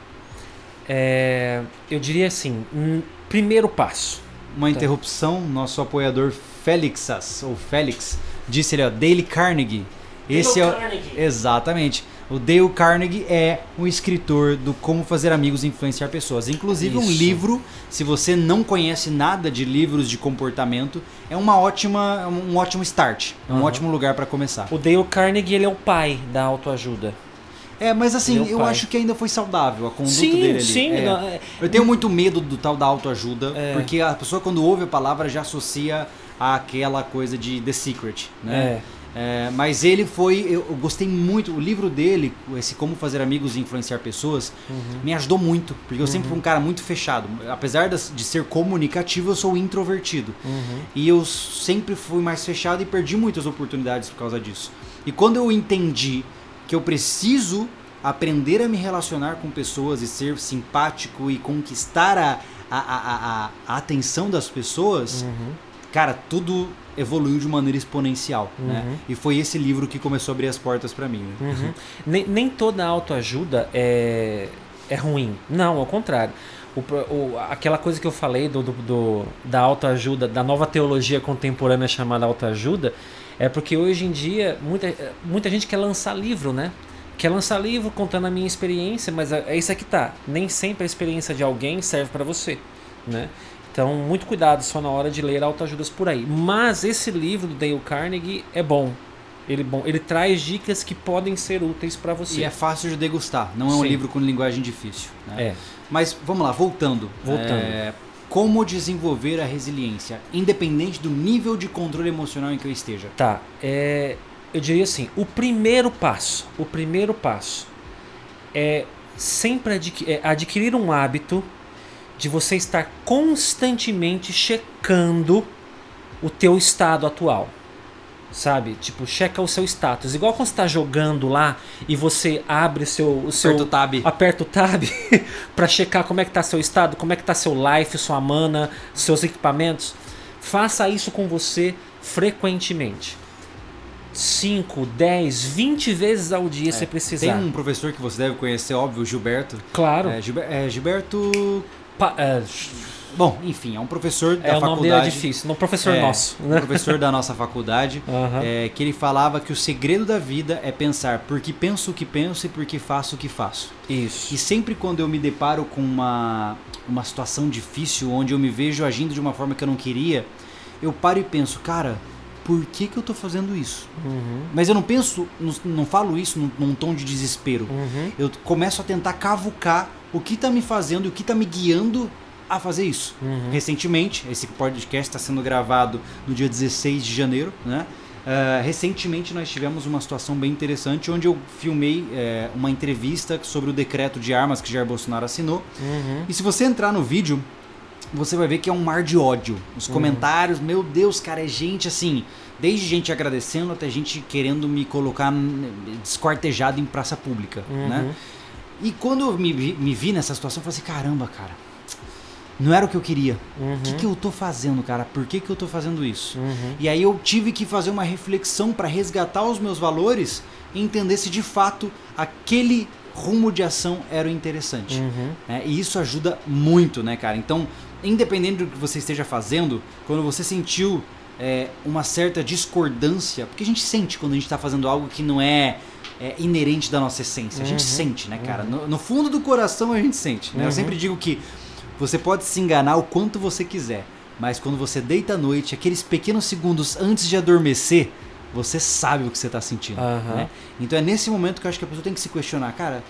É, eu diria assim, um primeiro passo. Uma Tá. interrupção, nosso apoiador Félixas, ou Félix, disse ele, ó, Dale Carnegie. Esse Dale é Carnegie. Exatamente. O Dale Carnegie é um escritor do Como Fazer Amigos e Influenciar Pessoas. Inclusive um Isso. livro, se você não conhece nada de livros de comportamento, é uma ótima, um ótimo start. É um Aham. ótimo lugar para começar. O Dale Carnegie ele é o pai da autoajuda. É, mas assim, é eu acho que ainda foi saudável a conduta Sim, dele ali. sim, É. não, é- Eu tenho muito medo do tal da autoajuda, É. porque a pessoa quando ouve a palavra já associa àquela coisa de The Secret, né? É, mas ele foi, eu, eu gostei muito, o livro dele, esse Como Fazer Amigos e Influenciar Pessoas, Uhum. me ajudou muito, porque eu sempre fui um cara muito fechado. Apesar de ser comunicativo, eu sou introvertido. Uhum. E eu sempre fui mais fechado e perdi muitas oportunidades por causa disso. E quando eu entendi que eu preciso aprender a me relacionar com pessoas e ser simpático e conquistar a, a, a, a, a atenção das pessoas, Uhum. cara, tudo evoluiu de maneira exponencial. Né? Uhum. E foi esse livro que começou a abrir as portas para mim. né? Uhum. nem, nem toda autoajuda é, é ruim. Não, ao contrário. O, o- aquela coisa que eu falei do, do- do- da autoajuda, da nova teologia contemporânea chamada autoajuda, é porque hoje em dia muita, muita gente quer lançar livro, né? Quer lançar livro contando a minha experiência, mas é é isso aqui tá. Nem sempre a experiência de alguém serve para você, né? Então, muito cuidado só na hora de ler autoajudas por aí. Mas esse livro do Dale Carnegie é bom. Ele, é bom, ele traz dicas que podem ser úteis para você. E é fácil de degustar, não é um Sim. livro com linguagem difícil. né? É. Mas vamos lá, voltando. Voltando. É, como desenvolver a resiliência, independente do nível de controle emocional em que eu esteja? Tá. É, eu diria assim, o primeiro passo, o primeiro passo é sempre adqu é, adquirir um hábito de você estar constantemente checando o teu estado atual. Sabe? Tipo, checa o seu status. Igual quando você tá jogando lá e você abre seu, o seu. Aperta o tab. Aperta o tab pra checar como é que tá seu estado, como é que tá seu life, sua mana, seus equipamentos. Faça isso com você frequentemente. 5, 10, 20 vezes ao dia se precisar. Tem um professor que você deve conhecer, óbvio, o Gilberto. Claro. É, é, Gilberto. Pa- é, Bom, enfim, é um professor da é, o nome dele é faculdade. difícil. Não, professor É, nosso. um Né? professor da nossa faculdade. Aham. é, que ele falava que o segredo da vida é pensar porque penso o que penso e porque faço o que faço. Isso. E sempre quando eu me deparo com uma, uma situação difícil, onde eu me vejo agindo de uma forma que eu não queria, eu paro e penso, cara, por que, que eu tô fazendo isso? Uhum. Mas eu não penso, não, não falo isso num, num tom de desespero. Uhum. Eu começo a tentar cavucar o que tá me fazendo e o que tá me guiando a fazer isso. Uhum. Recentemente, esse podcast está sendo gravado no dia 16 de janeiro, né? Ah, recentemente nós tivemos uma situação bem interessante onde eu filmei eh, uma entrevista sobre o decreto de armas que Jair Bolsonaro assinou. Uhum. E se você entrar no vídeo, você vai ver que é um mar de ódio. Os comentários, meu Deus, cara, é gente assim, desde gente agradecendo até gente querendo me colocar hum, desquartejado em praça pública, Uhum. né? E quando eu me, vi- me vi nessa situação, eu falei assim, caramba, cara, não era o que eu queria. Uhum. O que, que eu tô fazendo, cara? Por que, que eu tô fazendo isso? Uhum. E aí eu tive que fazer uma reflexão para resgatar os meus valores e entender se de fato aquele rumo de ação era o interessante. Uhum. né? E isso ajuda muito, né, cara? Então, independente do que você esteja fazendo, quando você sentiu é, uma certa discordância, porque a gente sente quando a gente está fazendo algo que não é, é, inerente da nossa essência. A gente Uhum. sente, né, cara? No, no fundo do coração a gente sente. Né? Eu Uhum. sempre digo que você pode se enganar o quanto você quiser, mas quando você deita à noite, aqueles pequenos segundos antes de adormecer, você sabe o que você está sentindo. Né? Então é nesse momento que eu acho que a pessoa tem que se questionar, cara,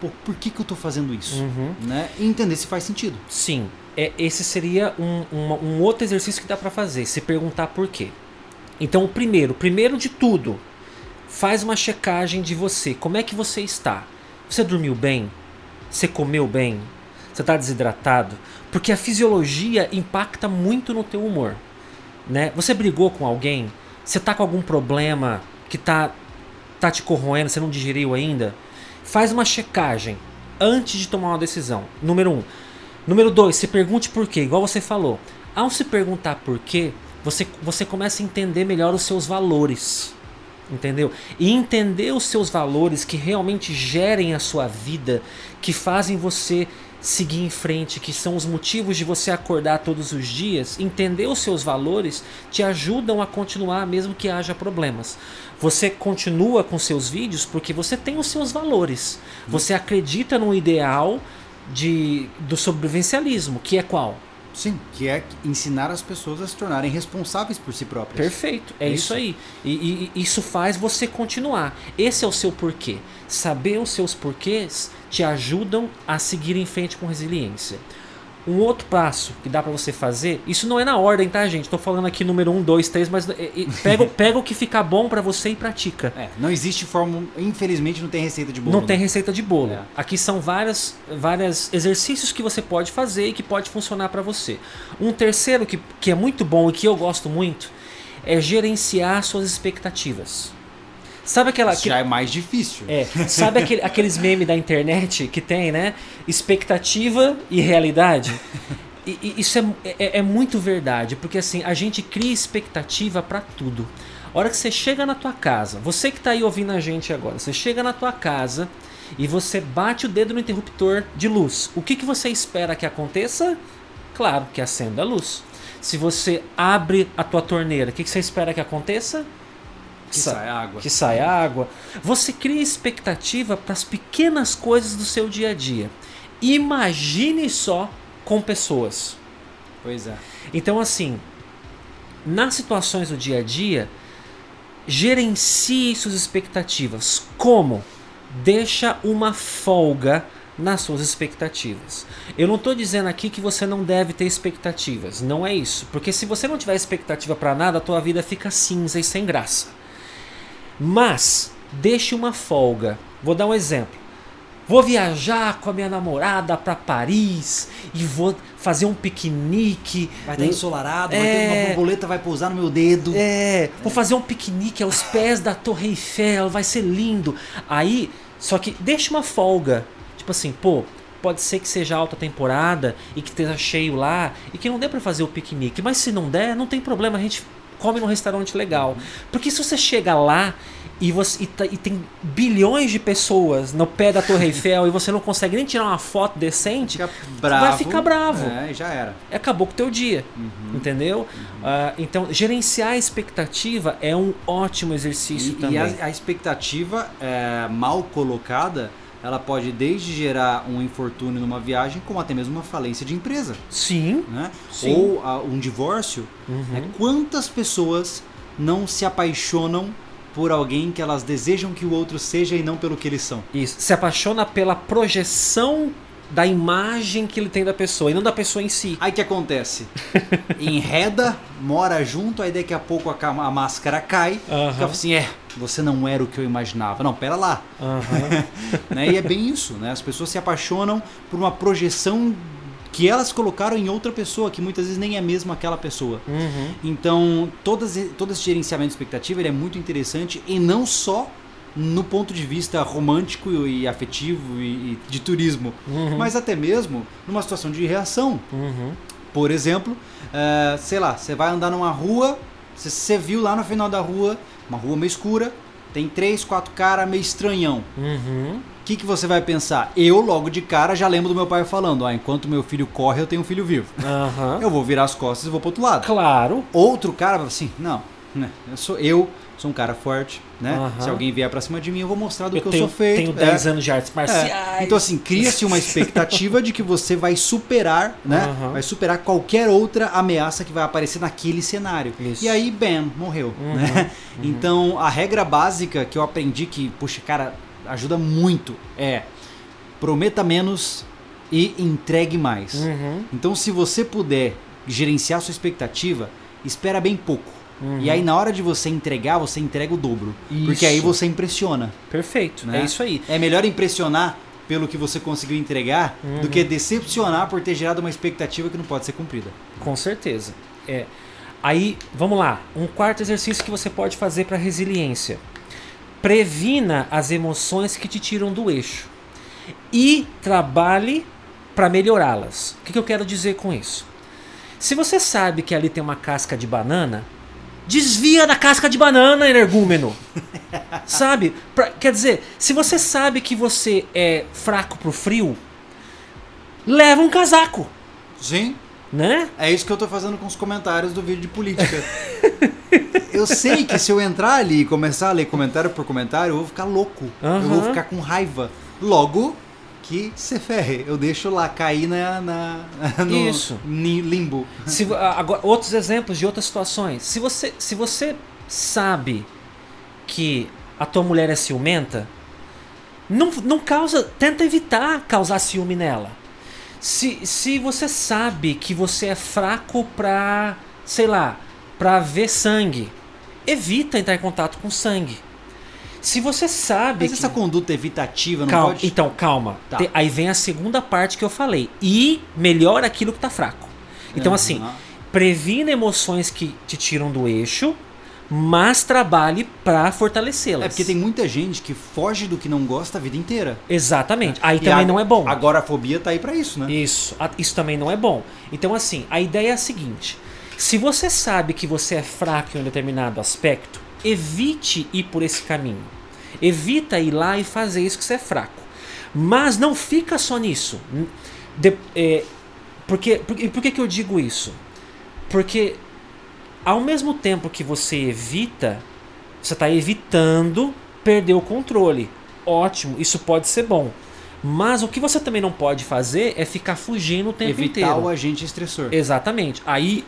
pô, por que, que eu tô fazendo isso? Uhum. Né? E entender se faz sentido. Sim, é, esse seria um, um outro exercício que dá pra fazer, se perguntar por quê. Então, primeiro, primeiro de tudo, faz uma checagem de você. Como é que você está? Você dormiu bem? Você comeu bem? Você está desidratado? Porque a fisiologia impacta muito no teu humor. Né? Você brigou com alguém? Você tá com algum problema que tá, tá te corroendo, você não digeriu ainda? Faz uma checagem antes de tomar uma decisão. Número um. Número dois, se pergunte por quê, igual você falou. Ao se perguntar por quê, você, você começa a entender melhor os seus valores. Entendeu? E entender os seus valores que realmente gerem a sua vida, que fazem você seguir em frente, que são os motivos de você acordar todos os dias, entender os seus valores te ajudam a continuar mesmo que haja problemas. Você continua com seus vídeos porque você tem os seus valores. Você acredita no ideal de, do sobrevivencialismo, que é qual? Sim, que é ensinar as pessoas a se tornarem responsáveis por si próprias. Perfeito, é, É isso, isso. aí. E, e- e isso faz você continuar. Esse é o seu porquê. Saber os seus porquês te ajudam a seguir em frente com resiliência. Um outro passo que dá pra você fazer, isso não é na ordem, tá, gente? Tô falando aqui número 1, 2, 3, mas é, é, pega, pega o que ficar bom pra você e pratica. É, não existe fórmula, infelizmente não tem receita de bolo. Não tem né? receita de bolo. É. Aqui são várias, várias exercícios que você pode fazer e que pode funcionar para você. Um terceiro que, que é muito bom e que eu gosto muito é gerenciar suas expectativas. Sabe aquela. Isso já é mais difícil. É, sabe aquele- aqueles memes da internet que tem, né? Expectativa e realidade? E, e isso é, é, é muito verdade, porque assim, a gente cria expectativa pra tudo. A hora que você chega na tua casa, você que tá aí ouvindo a gente agora, você chega na tua casa e você bate o dedo no interruptor de luz. O que, que você espera que aconteça? Claro, que acenda a luz. Se você abre a tua torneira, o que, que você espera que aconteça? Que Sa- sai água. que sai água. Você cria expectativa para as pequenas coisas do seu dia a dia. Imagine só com pessoas. Pois é. Então, assim, nas situações do dia a dia, gerencie suas expectativas. Como? Deixa uma folga nas suas expectativas. Eu não estou dizendo aqui que você não deve ter expectativas, não é isso. Porque se você não tiver expectativa para nada, a tua vida fica cinza e sem graça. Mas deixe uma folga. Vou dar um exemplo. Vou viajar com a minha namorada para Paris e vou fazer um piquenique. Vai estar ensolarado, É. vai ter uma borboleta vai pousar no meu dedo. É, vou fazer um piquenique aos pés da Torre Eiffel, vai ser lindo. Aí, só que deixa uma folga. Tipo assim, pô, pode ser que seja alta temporada e que esteja cheio lá e que não dê pra fazer o piquenique. Mas se não der, não tem problema, a gente come num restaurante legal. Porque se você chega lá e, você, e, tá- e tem bilhões de pessoas no pé da Torre Eiffel e você não consegue nem tirar uma foto decente, Fica bravo. vai ficar bravo É, já era. acabou com o teu dia, entendeu? Ah, então, gerenciar a expectativa é um ótimo exercício E, também. e a, a expectativa é, mal colocada, ela pode desde gerar um infortúnio numa viagem, como até mesmo uma falência de empresa. Sim, Né? Sim. Ou ah, um divórcio. Uhum. né? Quantas pessoas não se apaixonam por alguém que elas desejam que o outro seja e não pelo que eles são? isso. Se apaixona pela projeção da imagem que ele tem da pessoa e não da pessoa em si. Aí que acontece? Enreda, mora junto, aí daqui a pouco a, a máscara cai. Aham. Fica assim, é, você não era o que eu imaginava. Não, pera lá. Aham. né? E é bem isso, né? As pessoas se apaixonam por uma projeção que elas colocaram em outra pessoa, que muitas vezes nem é mesmo aquela pessoa. Uhum. Então, todas, todo esse gerenciamento de expectativa é muito interessante e não só no ponto de vista romântico e afetivo e, de turismo, Uhum. mas até mesmo numa situação de reação. Uhum. Por exemplo, eh, sei lá, você vai andar numa rua, você viu lá no final da rua, uma rua meio escura, tem três, quatro caras meio estranhão. Uhum. O que, que você vai pensar? Eu, logo de cara, já lembro do meu pai falando: ah, enquanto meu filho corre, eu tenho um filho vivo. Aham. Eu vou virar as costas e vou pro outro lado. Claro. Outro cara vai assim: não, né, eu sou eu, sou um cara forte, né? Se alguém vier pra cima de mim, eu vou mostrar do Eu que tenho, eu sou feito. tenho É. 10 anos de artes É. marciais. Então, assim, cria-se uma expectativa de que você vai superar, né? Vai superar qualquer outra ameaça que vai aparecer naquele cenário. Isso. E aí, bam, morreu. Uhum, né? Então, a regra básica que eu aprendi que, puxa, cara, ajuda muito é prometa menos e entregue mais. Uhum. Então, se você puder gerenciar sua expectativa, espera bem pouco. Uhum. E aí, na hora de você entregar, você entrega o dobro. Porque Isso. aí você impressiona. Perfeito. Né? É isso aí. É melhor impressionar pelo que você conseguiu entregar Uhum. do que decepcionar por ter gerado uma expectativa que não pode ser cumprida. Com certeza. É. Aí, vamos lá. Um quarto exercício que você pode fazer para resiliência. Previna as emoções que te tiram do eixo e trabalhe para melhorá-las. O que, que eu quero dizer com isso? Se você sabe que ali tem uma casca de banana, desvia da casca de banana, energúmeno. sabe? Pra- quer dizer, se você sabe que você é fraco pro frio, leva um casaco, Sim, né? é isso que eu tô fazendo com os comentários do vídeo de política. eu sei que se eu entrar ali e começar a ler comentário por comentário, eu vou ficar louco. Eu vou ficar com raiva. Logo que se ferre. Eu deixo lá cair na, na no Isso. limbo. Se, agora, outros exemplos de outras situações. Se você, se você sabe que a tua mulher é ciumenta, não, não causa. Tenta evitar causar ciúme nela. Se, se você sabe que você é fraco pra. sei lá, pra ver sangue, evita entrar em contato com sangue. Se você sabe Mas que. essa conduta evitativa não Calma, pode. Então, calma. Tá. Aí vem a segunda parte que eu falei. E melhora aquilo que tá fraco. Então, Aham. assim, previna emoções que te tiram do eixo, mas trabalhe pra fortalecê-las. É porque tem muita gente que foge do que não gosta a vida inteira. Exatamente. Aí E também a- não é bom. Agora a fobia tá aí pra isso, né? Isso, isso também não é bom. Então, assim, a ideia é a seguinte: se você sabe que você é fraco em um determinado aspecto, evite ir por esse caminho. Evita ir lá e fazer isso que você é fraco. Mas não fica só nisso. De- é, porque, por, e por que, que eu digo isso? Porque ao mesmo tempo que você evita, você está evitando perder o controle. Ótimo, isso pode ser bom. Mas o que você também não pode fazer é ficar fugindo o tempo Evitar inteiro. o agente estressor. Exatamente. Aí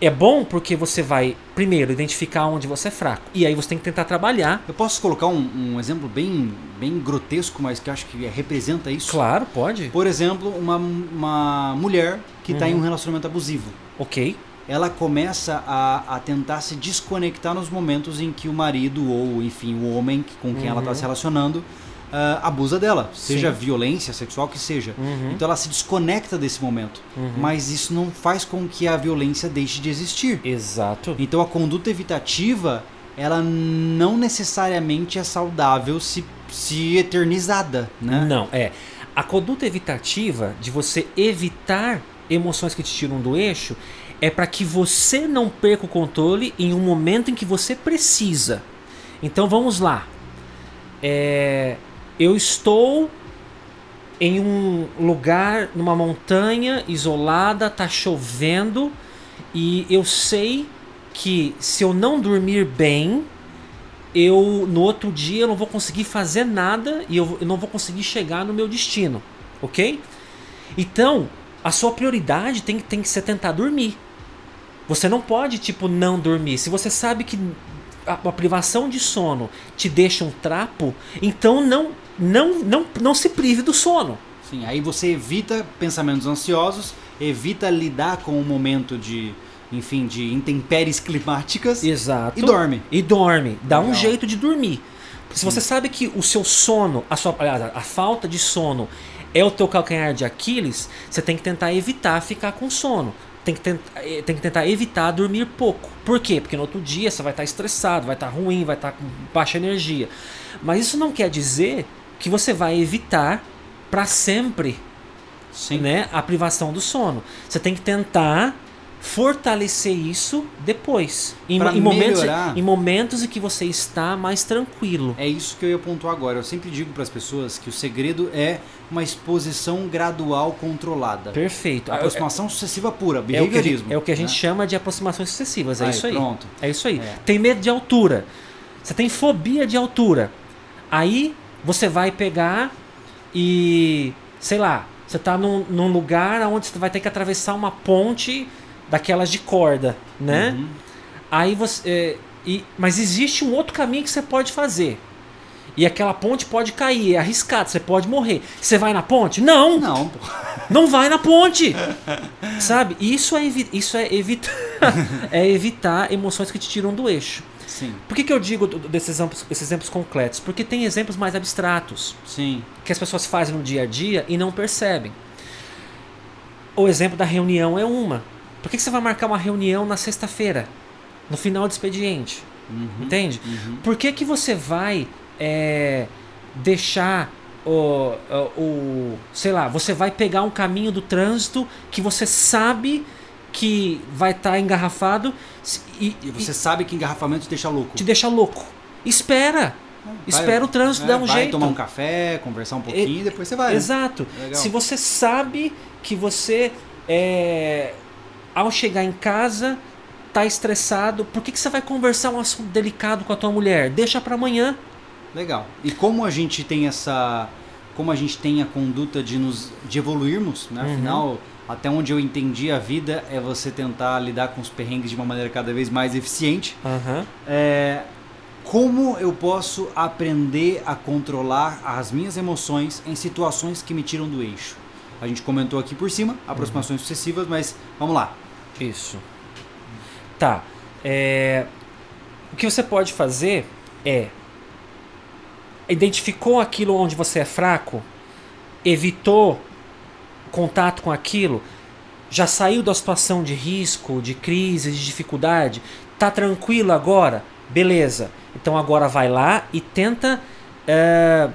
é bom porque você vai, primeiro, identificar onde você é fraco. E aí você tem que tentar trabalhar. Eu posso colocar um, um exemplo bem, bem grotesco, mas que acho que representa isso? Claro, pode. Por exemplo, uma, uma mulher que está em Uhum. um relacionamento abusivo. Ok. Ela começa a, a tentar se desconectar nos momentos em que o marido ou, enfim, o homem com quem ela está Uhum. se relacionando ah, abusa dela, seja Sim. violência sexual que seja. Uhum. Então ela se desconecta desse momento. Uhum. Mas isso não faz com que a violência deixe de existir. Exato. Então a conduta evitativa, ela não necessariamente é saudável se, se eternizada, né? Não, é. A conduta evitativa de você evitar emoções que te tiram do eixo é para que você não perca o controle em um momento em que você precisa. Então vamos lá. É, eu estou em um lugar, numa montanha isolada, tá chovendo e eu sei que se eu não dormir bem, eu no outro dia eu não vou conseguir fazer nada e eu, eu não vou conseguir chegar no meu destino, ok? Então, a sua prioridade tem, tem que ser tentar dormir. Você não pode, tipo, não dormir. Se você sabe que a, a privação de sono te deixa um trapo, então não, não, não, não se prive do sono. Sim, aí você evita pensamentos ansiosos, evita lidar com o momento de, enfim, de intempéries climáticas Exato. e dorme. E dorme. Dá um Legal. jeito de dormir. Se você sabe que o seu sono, a, sua, aliás, a falta de sono é o teu calcanhar de Aquiles, você tem que tentar evitar ficar com sono. Tem que, tentar, eh, tem que tentar evitar dormir pouco. Por quê? Porque no outro dia você vai estar estressado, vai estar ruim, vai estar com baixa energia. Mas isso não quer dizer que você vai evitar para sempre Sim. né, a privação do sono. Você tem que tentar fortalecer isso depois. Em, em momentos, em momentos em que você está mais tranquilo. É isso que eu ia pontuar agora. Eu sempre digo para as pessoas que o segredo é uma exposição gradual controlada. Perfeito. Aproximação sucessiva pura, É, o que a gente, behaviorismo. é o que a gente né? chama de aproximações sucessivas. É Aí, isso aí. pronto. É isso aí. É. Tem medo de altura. Você tem fobia de altura. Aí você vai pegar e. Sei lá. Você tá num, num lugar onde você vai ter que atravessar uma ponte daquelas de corda, né? Uhum. Aí você. é, e, mas existe um outro caminho que você pode fazer. E aquela ponte pode cair, é arriscado, você pode morrer. Você vai na ponte? Não! Não. Não vai na ponte! Sabe? Isso é, evi isso é evitar é evitar emoções que te tiram do eixo. Sim, Por que, que eu digo desses exemplos, esses exemplos concretos? Porque tem exemplos mais abstratos sim. que as pessoas fazem no dia a dia e não percebem. O exemplo da reunião é uma. Por que, que você vai marcar uma reunião na sexta-feira? No final do expediente? Uhum. Entende? Uhum. Por que, que você vai é, deixar o, o, o- Sei lá, você vai pegar um caminho do trânsito que você sabe que vai estar engarrafado se- e, E você sabe que engarrafamento te deixa louco. e te deixa louco. Espera! Vai- Espera o trânsito é, dar um vai jeito. tomar um café, conversar um pouquinho e depois você vai. Exato. Legal. Se você sabe que você, é, ao chegar em casa, tá estressado, por que, que você vai conversar um assunto delicado com a tua mulher? Deixa para amanhã. Legal. E como a gente tem essa. Como a gente tem a conduta de nos de evoluirmos, né? Uhum. Até onde eu entendi a vida é você tentar lidar com os perrengues de uma maneira cada vez mais eficiente. Aham. É, como eu posso aprender a controlar as minhas emoções em situações que me tiram do eixo? A gente comentou aqui por cima, aproximações sucessivas, mas vamos lá. Isso. Tá. É, o que você pode fazer é identificou aquilo onde você é fraco, evitou contato com aquilo, já saiu da situação de risco, de crise, de dificuldade, tá tranquilo agora, beleza. Então agora vai lá e tenta é,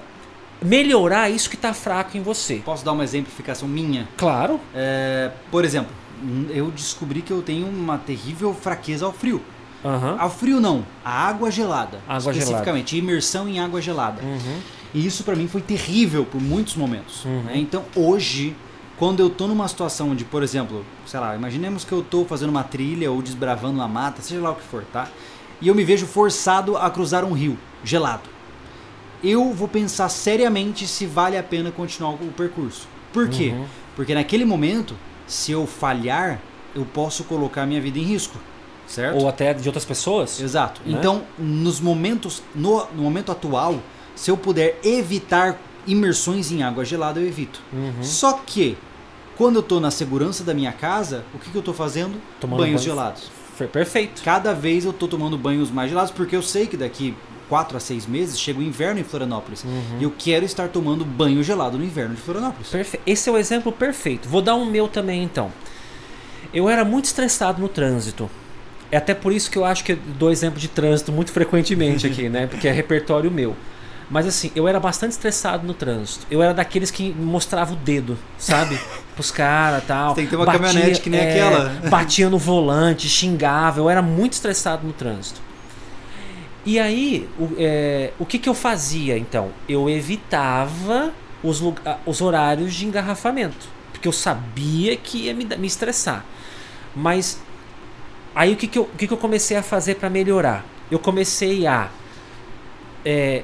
melhorar isso que tá fraco em você. Posso dar uma exemplificação minha? Claro. É, por exemplo, eu descobri que eu tenho uma terrível fraqueza ao frio. Aham. Ao frio não, a água gelada. Água especificamente, imersão em água gelada. Uhum. E isso pra mim foi terrível por muitos momentos. Uhum. né? Então hoje, quando eu tô numa situação de, por exemplo, sei lá, imaginemos que eu tô fazendo uma trilha ou desbravando uma mata, seja lá o que for, tá? E eu me vejo forçado a cruzar um rio gelado. Eu vou pensar seriamente se vale a pena continuar o percurso. Por quê? Uhum. Porque naquele momento, se eu falhar, eu posso colocar minha vida em risco. Certo? Ou até de outras pessoas? Exato. né? Então, nos momentos, no, no momento atual, se eu puder evitar imersões em água gelada, eu evito. Uhum. Só que, quando eu tô na segurança da minha casa, o que, que eu tô fazendo? Tomando Banhos banho. gelados. Foi perfeito. Cada vez eu tô tomando banhos mais gelados, porque eu sei que daqui quatro a seis meses, chega o inverno em Florianópolis. E eu quero estar tomando banho gelado no inverno de Florianópolis. Perfe... Esse é o exemplo perfeito. Vou dar um meu também então. Eu era muito estressado no trânsito. É até por isso que eu acho que eu dou exemplo de trânsito muito frequentemente aqui, né? Porque é repertório meu. Mas assim, eu era bastante estressado no trânsito. Eu era daqueles que mostrava o dedo, sabe? Pros caras e tal. Tem que ter uma caminhonete que nem é, aquela. Batia no volante, xingava. Eu era muito estressado no trânsito. E aí, o, é, o que, que eu fazia então? Eu evitava os, os horários de engarrafamento. Porque eu sabia que ia me, me estressar. Mas aí o que, que, eu, o que, que eu comecei a fazer para melhorar? Eu comecei a é,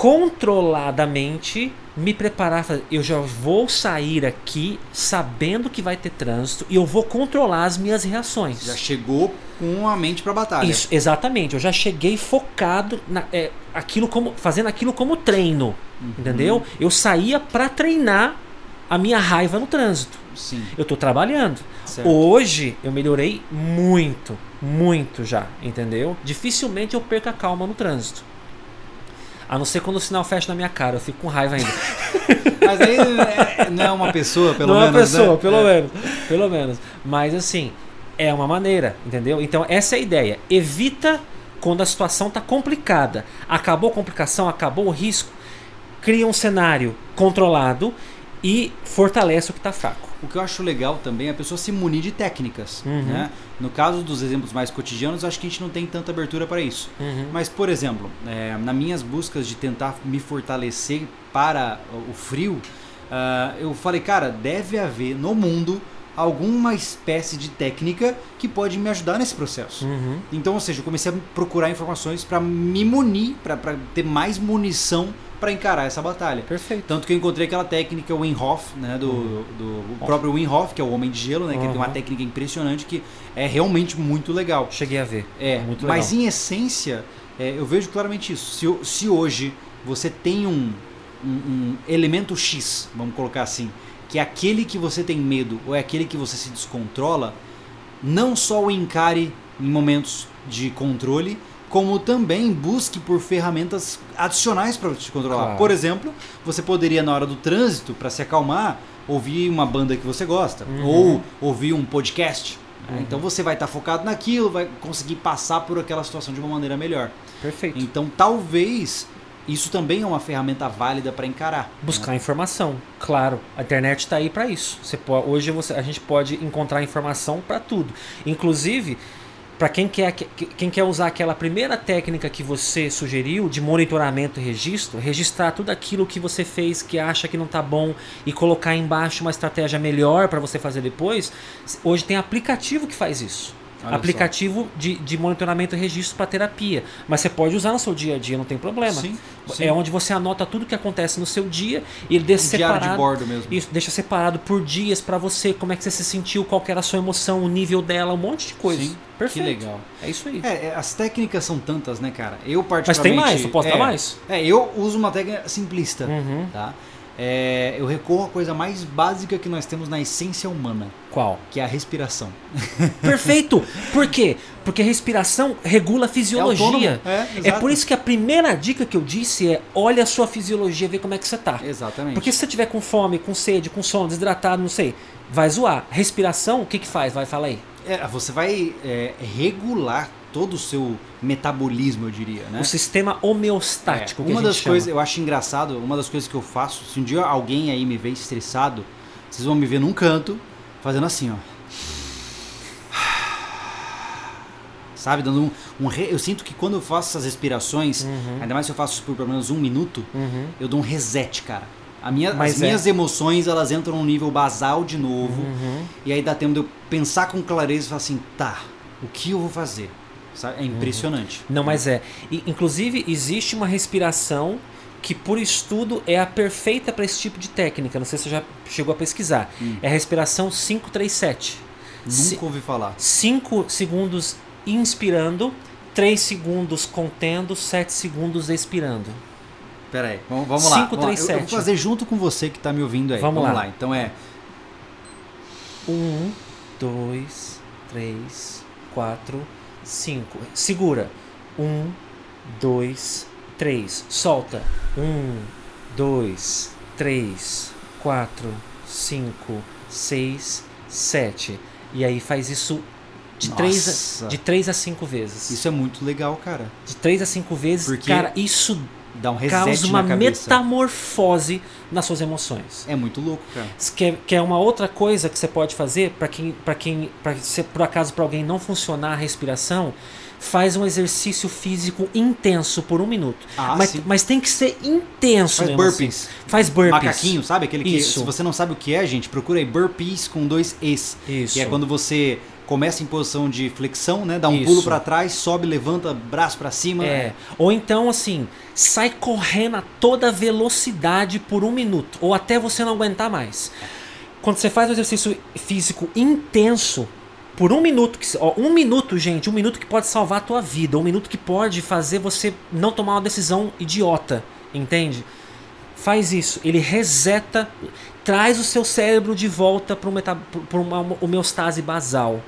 controladamente me preparar. Eu já vou sair aqui sabendo que vai ter trânsito e eu vou controlar as minhas reações. Já chegou com a mente pra batalha. Isso, exatamente. Eu já cheguei focado na, é, aquilo como, fazendo aquilo como treino, Uhum. entendeu? Eu saía para treinar a minha raiva no trânsito. Sim. Eu tô trabalhando. Certo. Hoje eu melhorei muito, muito já, entendeu? Dificilmente eu perco a calma no trânsito. A não ser quando o sinal fecha na minha cara, eu fico com raiva ainda. Mas aí é- não é uma pessoa, pelo não menos. é uma pessoa, né? pelo É. menos. Pelo menos. Mas assim, é uma maneira, entendeu? Então essa é a ideia. Evita quando a situação está complicada. Acabou a complicação, acabou o risco, cria um cenário controlado e fortalece o que está fraco. O que eu acho legal também é a pessoa se munir de técnicas. Uhum. Né? No caso dos exemplos mais cotidianos, acho que a gente não tem tanta abertura para isso. Uhum. Mas, por exemplo, é, nas minhas buscas de tentar me fortalecer para o frio, ah, eu falei, cara, deve haver no mundo alguma espécie de técnica que pode me ajudar nesse processo. Uhum. Então, ou seja, eu comecei a procurar informações para me munir, para ter mais munição para encarar essa batalha. Perfeito. Tanto que eu encontrei aquela técnica Wim Hof, né, do, do o próprio Wim Hof, que é o Homem de Gelo, né, que ele tem uma Uhum. técnica impressionante que é realmente muito legal. Cheguei a ver. É, muito mas legal. em essência, é, eu vejo claramente isso. Se, se hoje você tem um, um- um elemento X, vamos colocar assim, que é aquele que você tem medo ou é aquele que você se descontrola, não só o encare em momentos de controle, como também busque por ferramentas adicionais para te controlar. Claro. Por exemplo, você poderia na hora do trânsito, para se acalmar, ouvir uma banda que você gosta Uhum. ou ouvir um podcast. né? Uhum. Então você vai estar focado naquilo, vai conseguir passar por aquela situação de uma maneira melhor. Perfeito. Então talvez isso também é uma ferramenta válida para encarar. Buscar informação, claro. A internet está aí para isso. Você pode, hoje você, a gente pode encontrar informação para tudo. Inclusive, para quem quer, que- quem quer usar aquela primeira técnica que você sugeriu de monitoramento e registro, registrar tudo aquilo que você fez que acha que não está bom e colocar embaixo uma estratégia melhor para você fazer depois. Hoje tem aplicativo que faz isso. Olha aplicativo de, de monitoramento e registro para terapia. Mas você pode usar no seu dia a dia, não tem problema. Sim, sim. É onde você anota tudo que acontece no seu dia e ele deixa Um diário separado. de bordo mesmo. Isso, deixa separado por dias para você, como é que você se sentiu, qual que era a sua emoção, o nível dela, um monte de coisa. Sim, Perfeito. que legal. É isso aí. É, é, as técnicas são tantas, né, cara? Eu Mas particularmente. tem mais? Eu posso é, dar mais? É, eu uso uma técnica simplista, Uhum. tá? É, eu recorro à coisa mais básica que nós temos na essência humana, Qual? que é a respiração. Perfeito! Por quê? Porque respiração regula a fisiologia. autônomo, é, É exato. por isso que a primeira dica que eu disse é olha a sua fisiologia, vê como é que você tá. Exatamente. Porque se você tiver com fome, com sede, com sono, desidratado, não sei, vai zoar. Respiração, o que que faz? Vai, fala aí. É, você vai é, regular todo o seu metabolismo, eu diria, né? O sistema homeostático. É, que uma das chama. coisas, eu acho engraçado, uma das coisas que eu faço, se um dia alguém aí me vê estressado, vocês vão me ver num canto, fazendo assim, ó. Sabe, dando um, um re- Eu sinto que quando eu faço essas respirações, Uhum. ainda mais se eu faço isso por pelo menos um minuto, Uhum. eu dou um reset, cara. A minha, Mas as é. minhas emoções, elas entram num nível basal de novo, Uhum. e aí dá tempo de eu pensar com clareza e falar assim, tá, o que eu vou fazer? Sabe? É impressionante. Não, mas é. E, inclusive, existe uma respiração que, por estudo, é a perfeita para esse tipo de técnica. Não sei se você já chegou a pesquisar. Hum. É a respiração 537. Nunca ouvi falar. 5 segundos inspirando, 3 segundos contendo, 7 segundos expirando. Pera aí, vamos, vamos lá. Cinco, Vamos lá. três, Eu- eu, vou fazer junto com você que tá me ouvindo aí. Vamos Vamos, lá. lá. Então é 1, 2, 3, 4, 5. Segura. 1, dois, três. Solta. Um, dois, três, quatro, cinco, seis, sete. E aí faz isso de Nossa. três, a, de três a cinco vezes. Isso é muito legal, cara. De três a cinco vezes, Porque cara, isso Dá um reset causa uma na cabeça. metamorfose nas suas emoções. É muito louco, cara. Que é, que é uma outra coisa que você pode fazer para quem, para quem, para se por acaso para alguém não funcionar a respiração, faz um exercício físico intenso por um minuto. Ah, mas, sim. mas tem que ser intenso Faz mesmo burpees. assim. Faz burpees. Macaquinho, sabe? Aquele que, Isso. se você não sabe o que é, gente, procura aí burpees com dois Es. Isso. Que é quando você começa em posição de flexão, né? Dá um Isso. pulo pra trás, sobe, levanta, braço pra cima. É. Ou então, assim, sai correndo a toda velocidade por um minuto. Ou até você não aguentar mais. Quando você faz um exercício físico intenso, por um minuto, que, ó, um minuto, gente, um minuto que pode salvar a tua vida, um minuto que pode fazer você não tomar uma decisão idiota, entende? Faz isso, ele reseta, traz o seu cérebro de volta para uma homeostase basal.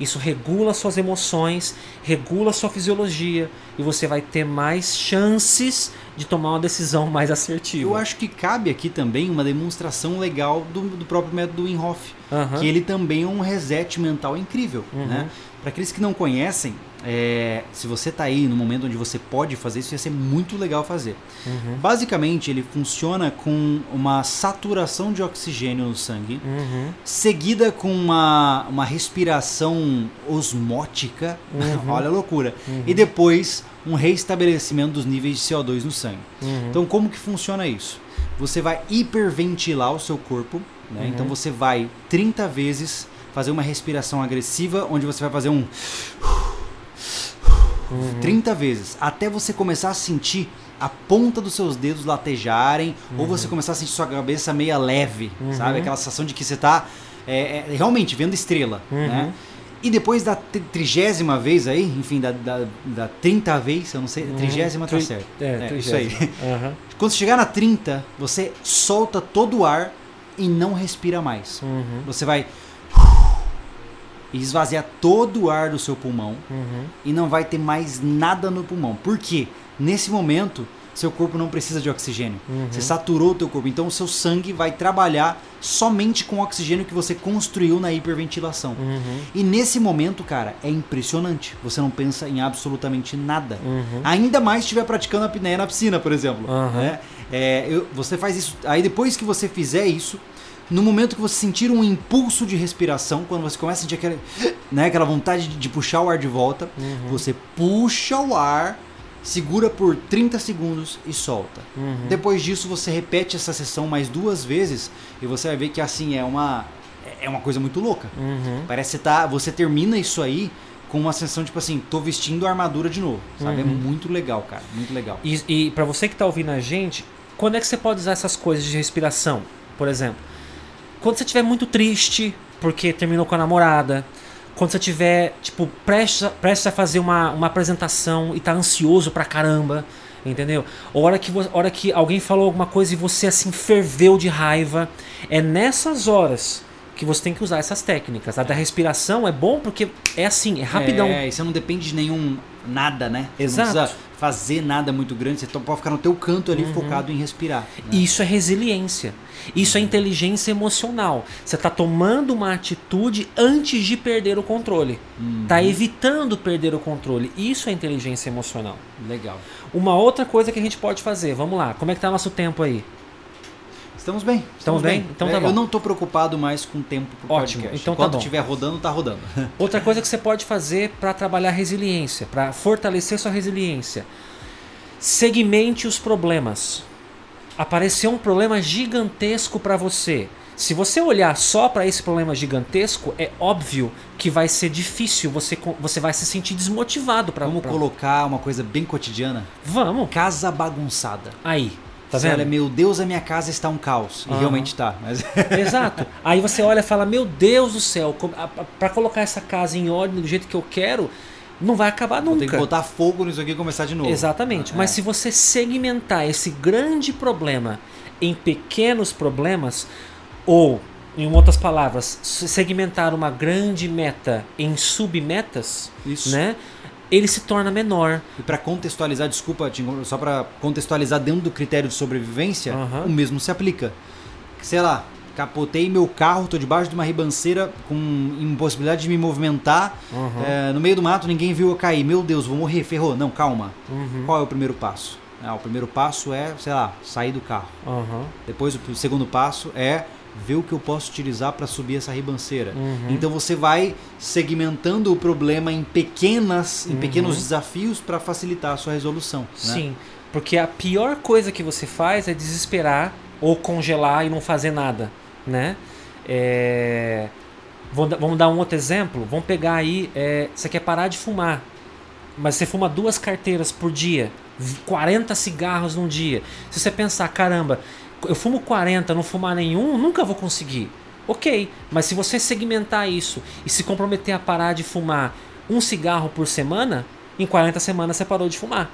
Isso regula suas emoções, regula sua fisiologia e você vai ter mais chances de tomar uma decisão mais assertiva. Eu acho que cabe aqui também uma demonstração legal do, do próprio método Wim Hof, Aham. que ele também é um reset mental incrível, Uhum. né? Para aqueles que não conhecem, é, se você tá aí no momento onde você pode fazer isso, ia ser muito legal fazer. Uhum. Basicamente, ele funciona com uma saturação de oxigênio no sangue, Uhum. seguida com uma, uma respiração osmótica, Uhum. olha a loucura, e depois um reestabelecimento dos níveis de CO2 no sangue. Uhum. Então, como que funciona isso? Você vai hiperventilar o seu corpo, né? Uhum. então você vai 30 vezes fazer uma respiração agressiva, onde você vai fazer um Uhum. 30 vezes, até você começar a sentir a ponta dos seus dedos latejarem, ou você começar a sentir sua cabeça meia leve, Uhum. sabe? Aquela sensação de que você tá é, é, realmente vendo estrela, Uhum. né? E depois da tri- trigésima vez aí, enfim, da, da, da 30 vez, eu não sei, trigésima tá certo. É, É, isso aí. Quando você chegar na 30, você solta todo o ar e não respira mais. Uhum. Você vai e esvaziar todo o ar do seu pulmão Uhum. e não vai ter mais nada no pulmão. Por quê? Nesse momento, seu corpo não precisa de oxigênio. Uhum. Você saturou o teu corpo, então o seu sangue vai trabalhar somente com o oxigênio que você construiu na hiperventilação. Uhum. E nesse momento, cara, é impressionante. Você não pensa em absolutamente nada. Uhum. Ainda mais se estiver praticando a apneia na piscina, por exemplo. Né? É, eu- você faz isso. Aí depois que você fizer isso, no momento que você sentir um impulso de respiração, quando você começa a sentir aquela, né, aquela vontade de, de puxar o ar de volta, Uhum. você puxa o ar, segura por 30 segundos e solta. Uhum. Depois disso, você repete essa sessão mais duas vezes e você vai ver que assim é uma é uma coisa muito louca. Uhum. Parece que tá, você termina isso aí com uma sensação tipo assim, tô vestindo a armadura de novo, sabe? É Uhum. muito legal, cara, muito legal. E, e para você que tá ouvindo a gente, quando é que você pode usar essas coisas de respiração? Por exemplo, quando você estiver muito triste porque terminou com a namorada, quando você tiver, tipo, prestes, prestes a fazer uma, uma apresentação e tá ansioso pra caramba, entendeu? Hora que, hora que alguém falou alguma coisa e você assim ferveu de raiva, é nessas horas que você tem que usar essas técnicas. A da respiração é bom porque é assim, é rapidão. É, e você não depende de nenhum nada, né? Você Exato. não precisa fazer nada muito grande, você pode ficar no teu canto ali focado em respirar. né? Isso é resiliência. Isso é inteligência emocional. Você está tomando uma atitude antes de perder o controle. Está evitando perder o controle. Isso é inteligência emocional. Legal. Uma outra coisa que a gente pode fazer, vamos lá, como é que tá nosso tempo aí? Estamos bem. Estamos bem? Então tá É, bom. Eu não tô preocupado mais com o tempo pro Ótimo, podcast. então tá Enquanto bom. estiver rodando, tá rodando. Outra coisa que você pode fazer para trabalhar resiliência, para fortalecer sua resiliência. Segmente os problemas. Apareceu um problema gigantesco para você. Se você olhar só para esse problema gigantesco, é óbvio que vai ser difícil, você, você vai se sentir desmotivado para Vamos colocar uma coisa bem cotidiana. Vamos. Casa bagunçada. Aí, tá Você vendo? olha, meu Deus, a minha casa está um caos. E Aham. realmente tá. Mas Exato. Aí você olha e fala: Meu Deus do céu, para colocar essa casa em ordem do jeito que eu quero, não vai acabar nunca. que botar fogo nisso aqui e começar de novo. Exatamente. É. Mas se você segmentar esse grande problema em pequenos problemas, ou, em outras palavras, se- segmentar uma grande meta em submetas, Isso. né? Ele se torna menor. E para contextualizar, desculpa, só para contextualizar dentro do critério de sobrevivência, uhum. o mesmo se aplica. Sei lá, capotei meu carro, tô debaixo de uma ribanceira com impossibilidade de me movimentar, uhum. é, no meio do mato ninguém viu eu cair. Meu Deus, vou morrer, ferrou. Não, calma. Uhum. Qual é o primeiro passo? Ah, o primeiro passo é, sei lá, sair do carro. Depois o segundo passo é ver o que eu posso utilizar para subir essa ribanceira. Uhum. Então você vai segmentando o problema em pequenas, em pequenos desafios para facilitar a sua resolução. Né? Sim, porque a pior coisa que você faz é desesperar ou congelar e não fazer nada né? É... Vamos dar um outro exemplo? Vamos pegar aí, é... você quer parar de fumar, mas você fuma duas carteiras por dia, 40 cigarros num dia. Se você pensar, caramba, eu fumo 40, não fumar nenhum, nunca vou conseguir. Ok, mas se você segmentar isso e se comprometer a parar de fumar um cigarro por semana, em 40 semanas você parou de fumar.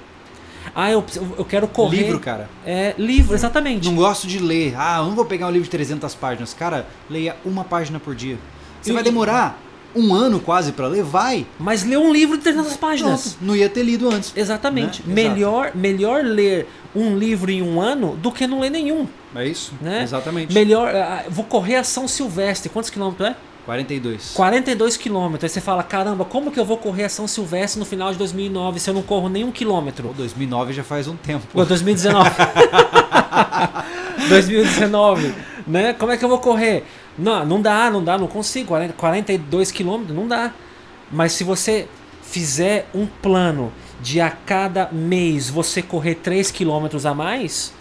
Ah, eu, eu quero correr. Livro, cara. É, livro, exatamente. Não gosto de ler. Ah, eu não vou pegar um livro de 300 páginas. Cara, leia uma página por dia. Você vai demorar um ano quase para ler, vai. Mas lê um livro de 300 páginas. Pronto, não ia ter lido antes. Exatamente. Né? Melhor, melhor ler um livro em um ano do que não ler nenhum. É isso. Né? Exatamente. Melhor. Uh, vou correr a São Silvestre. Quantos quilômetros é? 42. 42 quilômetros. Aí você fala, caramba, como que eu vou correr a São Silvestre no final de 2009 se eu não corro nenhum quilômetro? Pô, 2009 já faz um tempo. Pô, 2019. 2019, né? Como é que eu vou correr? Não, não dá, não dá, não consigo. 42 quilômetros, não dá. Mas se você fizer um plano de a cada mês você correr 3 quilômetros a mais,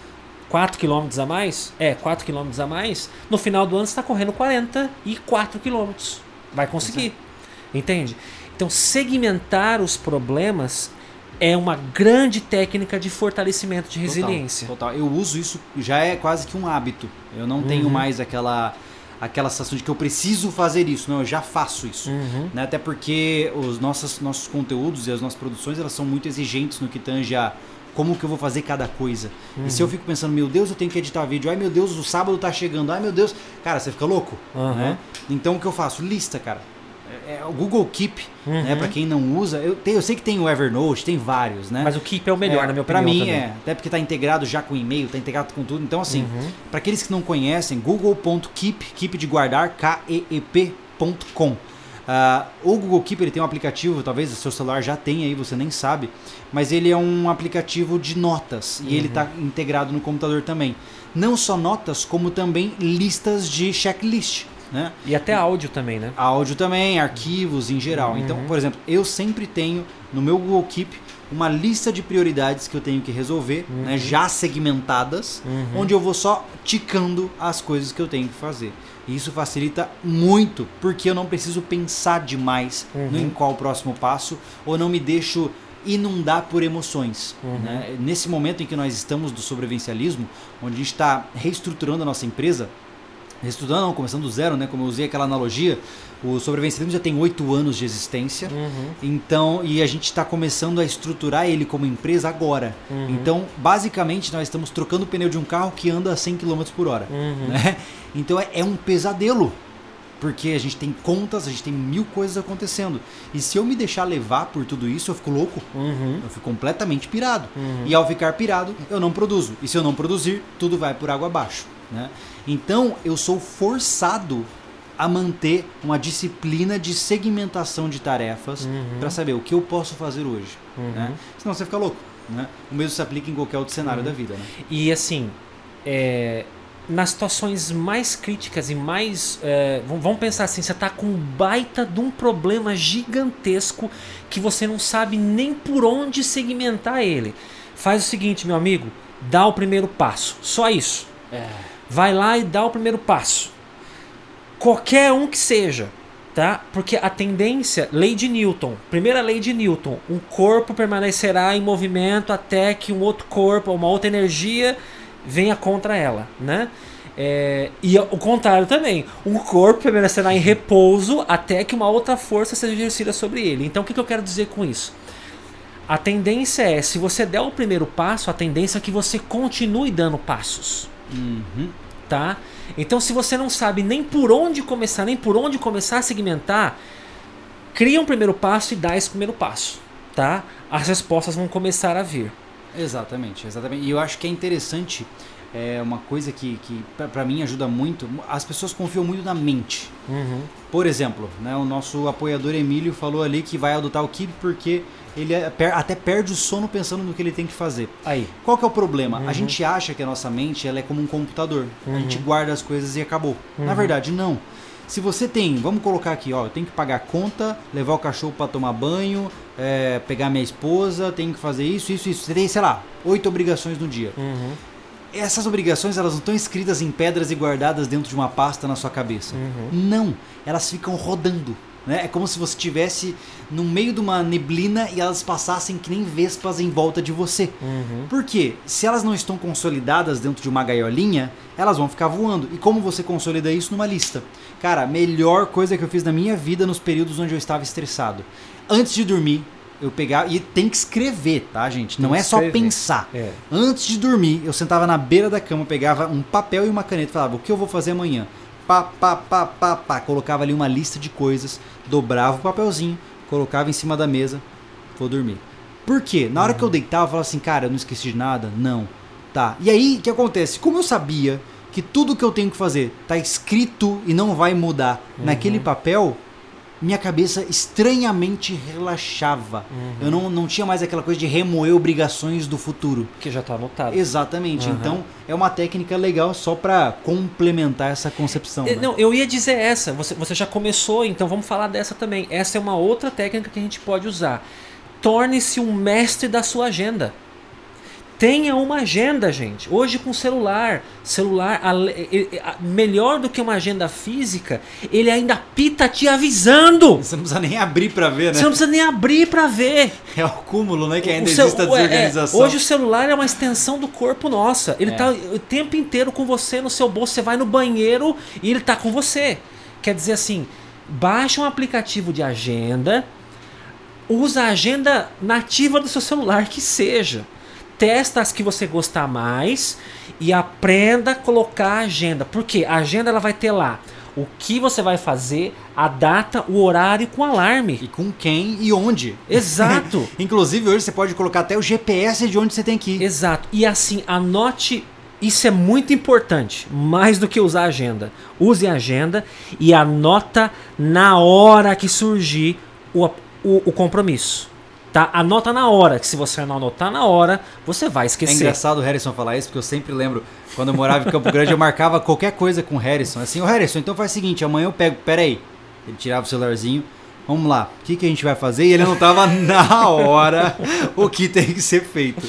4 km a mais, é, 4 km a mais, no final do ano você está correndo 44 km. Vai conseguir. Exato. Entende? Então, segmentar os problemas é uma grande técnica de fortalecimento de resiliência. Total, total. Eu uso isso, já é quase que um hábito. Eu não uhum. tenho mais aquela aquela sensação de que eu preciso fazer isso. Não, eu já faço isso. Uhum. Né? Até porque os nossos, nossos conteúdos e as nossas produções elas são muito exigentes no que tange a como que eu vou fazer cada coisa. Uhum. E se eu uhum. fico pensando, meu Deus, eu tenho que editar vídeo, ai meu Deus, o sábado tá chegando, ai meu Deus, cara, você fica louco, uhum. né? Então o que eu faço? Lista, cara. É, é o Google Keep, uhum. né? Para quem não usa, eu, tenho, eu sei que tem o Evernote, tem vários, né? Mas o Keep é o melhor, é, na minha opinião. Para mim também. é, até porque tá integrado já com e-mail, tá integrado com tudo. Então assim, uhum. para aqueles que não conhecem, google.keep, keep de guardar, k e e p.com. Uh, o Google Keep ele tem um aplicativo, talvez o seu celular já tenha aí, você nem sabe, mas ele é um aplicativo de notas e ele está uhum. integrado no computador também. Não só notas, como também listas de checklist. Né? E até áudio também, né? Áudio também, arquivos em geral. Então, uhum. Então, por exemplo, eu sempre tenho no meu Google Keep uma lista de prioridades que eu tenho que resolver, uhum. né, já segmentadas, uhum. onde eu vou só ticando as coisas que eu tenho que fazer. E isso facilita muito, porque eu não preciso pensar demais uhum. em qual o próximo passo, ou não me deixo inundar por emoções. Uhum. Né? Nesse momento em que nós estamos do sobrevivencialismo, onde a gente está reestruturando a nossa empresa, reestruturando, não, começando do zero, né? como eu usei aquela analogia, o sobrevivencialismo já tem oito anos de existência, uhum. então e a gente está começando a estruturar ele como empresa agora. Uhum. Então, basicamente, nós estamos trocando o pneu de um carro que anda a 100 km por hora. Uhum. Né? Então é, é um pesadelo porque a gente tem contas, a gente tem mil coisas acontecendo. E se eu me deixar levar por tudo isso, eu fico louco. Uhum. Eu fico completamente pirado. Uhum. E ao ficar pirado, eu não produzo. E se eu não produzir, tudo vai por água abaixo. Né? Então eu sou forçado a manter uma disciplina de segmentação de tarefas uhum. para saber o que eu posso fazer hoje. Uhum. Né? Senão você fica louco. Né? O mesmo se aplica em qualquer outro cenário uhum. da vida. Né? E assim, é, nas situações mais críticas e mais. É, vamos pensar assim: você está com um baita de um problema gigantesco que você não sabe nem por onde segmentar ele. Faz o seguinte, meu amigo: dá o primeiro passo. Só isso. É. Vai lá e dá o primeiro passo qualquer um que seja, tá? Porque a tendência, lei de Newton, primeira lei de Newton, um corpo permanecerá em movimento até que um outro corpo, uma outra energia venha contra ela, né? É, e o contrário também, um corpo permanecerá em repouso até que uma outra força seja exercida sobre ele. Então, o que, que eu quero dizer com isso? A tendência é, se você der o primeiro passo, a tendência é que você continue dando passos. Uhum. Tá? Então, se você não sabe nem por onde começar, nem por onde começar a segmentar, cria um primeiro passo e dá esse primeiro passo. anotar, as respostas vão começar a vir. Exatamente, exatamente. E eu acho que é interessante, é uma coisa que, que para mim ajuda muito, as pessoas confiam muito na mente. Uhum. Por exemplo, né, o nosso apoiador Emílio falou ali que vai adotar o Keep porque ele é, até perde o sono pensando no que ele tem que fazer. Aí. Qual que é o problema? Uhum. A gente acha que a nossa mente ela é como um computador. Uhum. A gente guarda as coisas e acabou. Na Uhum. verdade, não. Se você tem, vamos colocar aqui, ó, eu tenho que pagar a conta, levar o cachorro para tomar banho, é, pegar minha esposa, tenho que fazer isso, isso, isso. Você tem, sei lá, oito obrigações no dia. Uhum. Essas obrigações elas não estão escritas em pedras e guardadas dentro de uma pasta na sua cabeça. Uhum. Não, elas ficam rodando. Né? É como se você estivesse no meio de uma neblina e elas passassem que nem vespas em volta de você. Uhum. Por quê? Se elas não estão consolidadas dentro de uma gaiolinha, elas vão ficar voando. E como você consolida isso numa lista? Cara, a melhor coisa que eu fiz na minha vida nos períodos onde eu estava estressado. Antes de dormir, eu pegava. E tem que escrever, tá, gente? Não Tem é só escrever. pensar. É. Antes de dormir, eu sentava na beira da cama, pegava um papel e uma caneta e falava: o que eu vou fazer amanhã? Pá, pá, pá, pá, pá. Colocava ali uma lista de coisas, dobrava o papelzinho, colocava em cima da mesa, vou dormir. Por quê? Na hora que eu deitava, eu falava assim: cara, eu não esqueci de nada? Não. Tá. E aí, o que acontece? Como eu sabia que tudo que eu tenho que fazer tá escrito e não vai mudar naquele papel, minha cabeça estranhamente relaxava. Eu não, não tinha mais aquela coisa de remoer obrigações do futuro. Que já está anotado. Exatamente. Aham. Então é uma técnica legal só pra complementar essa concepção. É, né? Não, eu ia dizer essa. Você, você já começou, então vamos falar dessa também. Essa é uma outra técnica que a gente pode usar. Torne-se um mestre da sua agenda. Tenha uma agenda, gente. Hoje com celular, celular melhor do que uma agenda física, ele ainda apita te avisando. Você não precisa nem abrir pra ver, né? Você não precisa nem abrir para ver. É o cúmulo, né? Que ainda O seu- existe a o- é, desorganização. hoje o celular é uma extensão do corpo nossa. Ele É. tá o tempo inteiro com você no seu bolso. Você vai no banheiro e ele tá com você. Quer dizer assim, baixa um aplicativo de agenda, usa a agenda nativa do seu celular que seja. Testa as que você gostar mais e aprenda a colocar a agenda. Porque a agenda ela vai ter lá o que você vai fazer, a data, o horário com alarme. E com quem e onde. Exato. Inclusive hoje você pode colocar até o GPS de onde você tem que ir. Exato. E assim, anote. Isso é muito importante, mais do que usar a agenda. Use a agenda e anota na hora que surgir o, o, o compromisso. Tá? Anota na hora, que se você não anotar na hora, você vai É esquecer. engraçado o Harrison falar isso, porque eu sempre lembro, quando eu morava em Campo Grande, eu marcava qualquer coisa com o Harrison. Assim, ô Harrison, então faz o seguinte, amanhã eu pego, peraí. Ele tirava o celularzinho, vamos lá, o que, que a gente vai fazer? E ele anotava na hora o que tem que ser feito.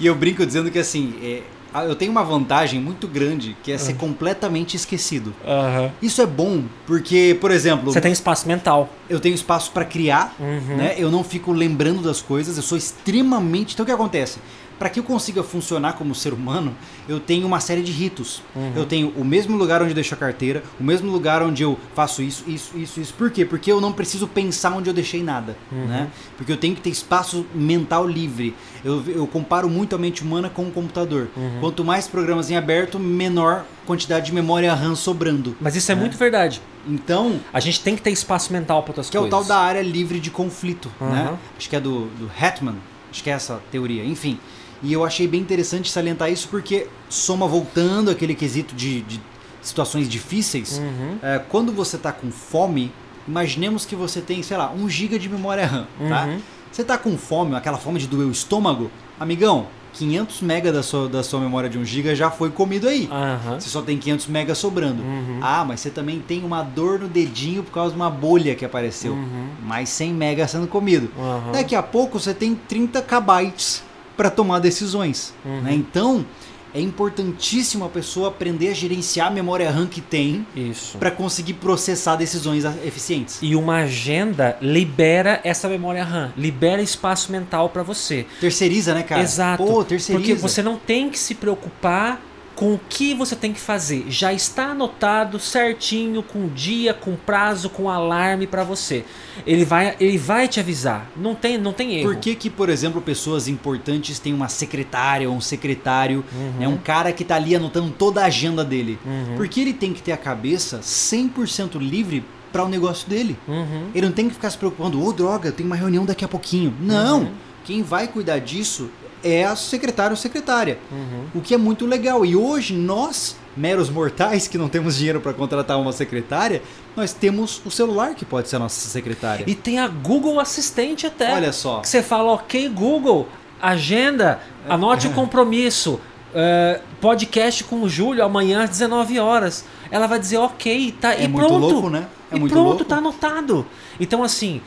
E eu brinco dizendo que assim, é, eu tenho uma vantagem muito grande, que é ser completamente esquecido. Aham. Isso é bom, porque, por exemplo, Você tem espaço mental. eu tenho espaço para criar, Uhum. né? Eu não fico lembrando das coisas, eu sou extremamente. Então o que acontece? Para que eu consiga funcionar como ser humano, eu tenho uma série de ritos. Uhum. Eu tenho o mesmo lugar onde eu deixo a carteira, o mesmo lugar onde eu faço isso, isso, isso, isso. Por quê? Porque eu não preciso pensar onde eu deixei nada, Uhum. né? Porque eu tenho que ter espaço mental livre. Eu, eu comparo muito a mente humana com o computador. Uhum. Quanto mais programas em aberto, menor quantidade de memória RAM sobrando. Mas isso é, muito verdade. Então, A gente tem que ter espaço mental para outras que é o coisas. tal da área livre de conflito, Uhum. né? Acho que é do, do Hetman, acho que é essa teoria, enfim. E eu achei bem interessante salientar isso porque soma voltando aquele quesito de, de situações difíceis. Uhum. é, quando você tá com fome, imaginemos que você tem, sei lá, 1 GB de memória RAM, tá? Uhum. Você tá com fome, aquela fome de doer o estômago, amigão, 500 MB da sua, da sua memória de 1 GB já foi comido aí. Aham. Você só tem 500 MB sobrando. Uhum. Ah, mas você também tem uma dor no dedinho por causa de uma bolha que apareceu. Uhum. Mais 100 MB sendo comido. Daqui a pouco você tem 30 KB para tomar decisões. Uhum. né? Então, é importantíssimo a pessoa aprender a gerenciar a memória RAM que tem para conseguir processar decisões eficientes. E uma agenda libera essa memória RAM, libera espaço mental para você. Terceiriza, né, cara? Exato. Pô, terceiriza. Porque você não tem que se preocupar com o que você tem que fazer. Já está anotado certinho, com dia, com prazo, com alarme para você. Ele vai, ele vai te avisar. Não tem, não tem erro. Por que, que, por exemplo, pessoas importantes têm uma secretária ou um secretário, Uhum. é um cara que tá ali anotando toda a agenda dele? Uhum. Porque ele tem que ter a cabeça 100% livre para o negócio dele. Uhum. Ele não tem que ficar se preocupando, ô droga, eu tenho uma reunião daqui a pouquinho. Não! Uhum. Quem vai cuidar disso é a secretária ou secretária. Uhum. O que é muito legal. E hoje nós, meros mortais que não temos dinheiro para contratar uma secretária, nós temos o celular que pode ser a nossa secretária. E tem a Google Assistente até. Olha só. Que você fala, ok, Google, agenda, anote o compromisso. eh, podcast com o Júlio amanhã às 19 horas. Ela vai dizer ok, tá? É e muito pronto. louco, né? É e muito pronto, louco. tá anotado. Então, assim,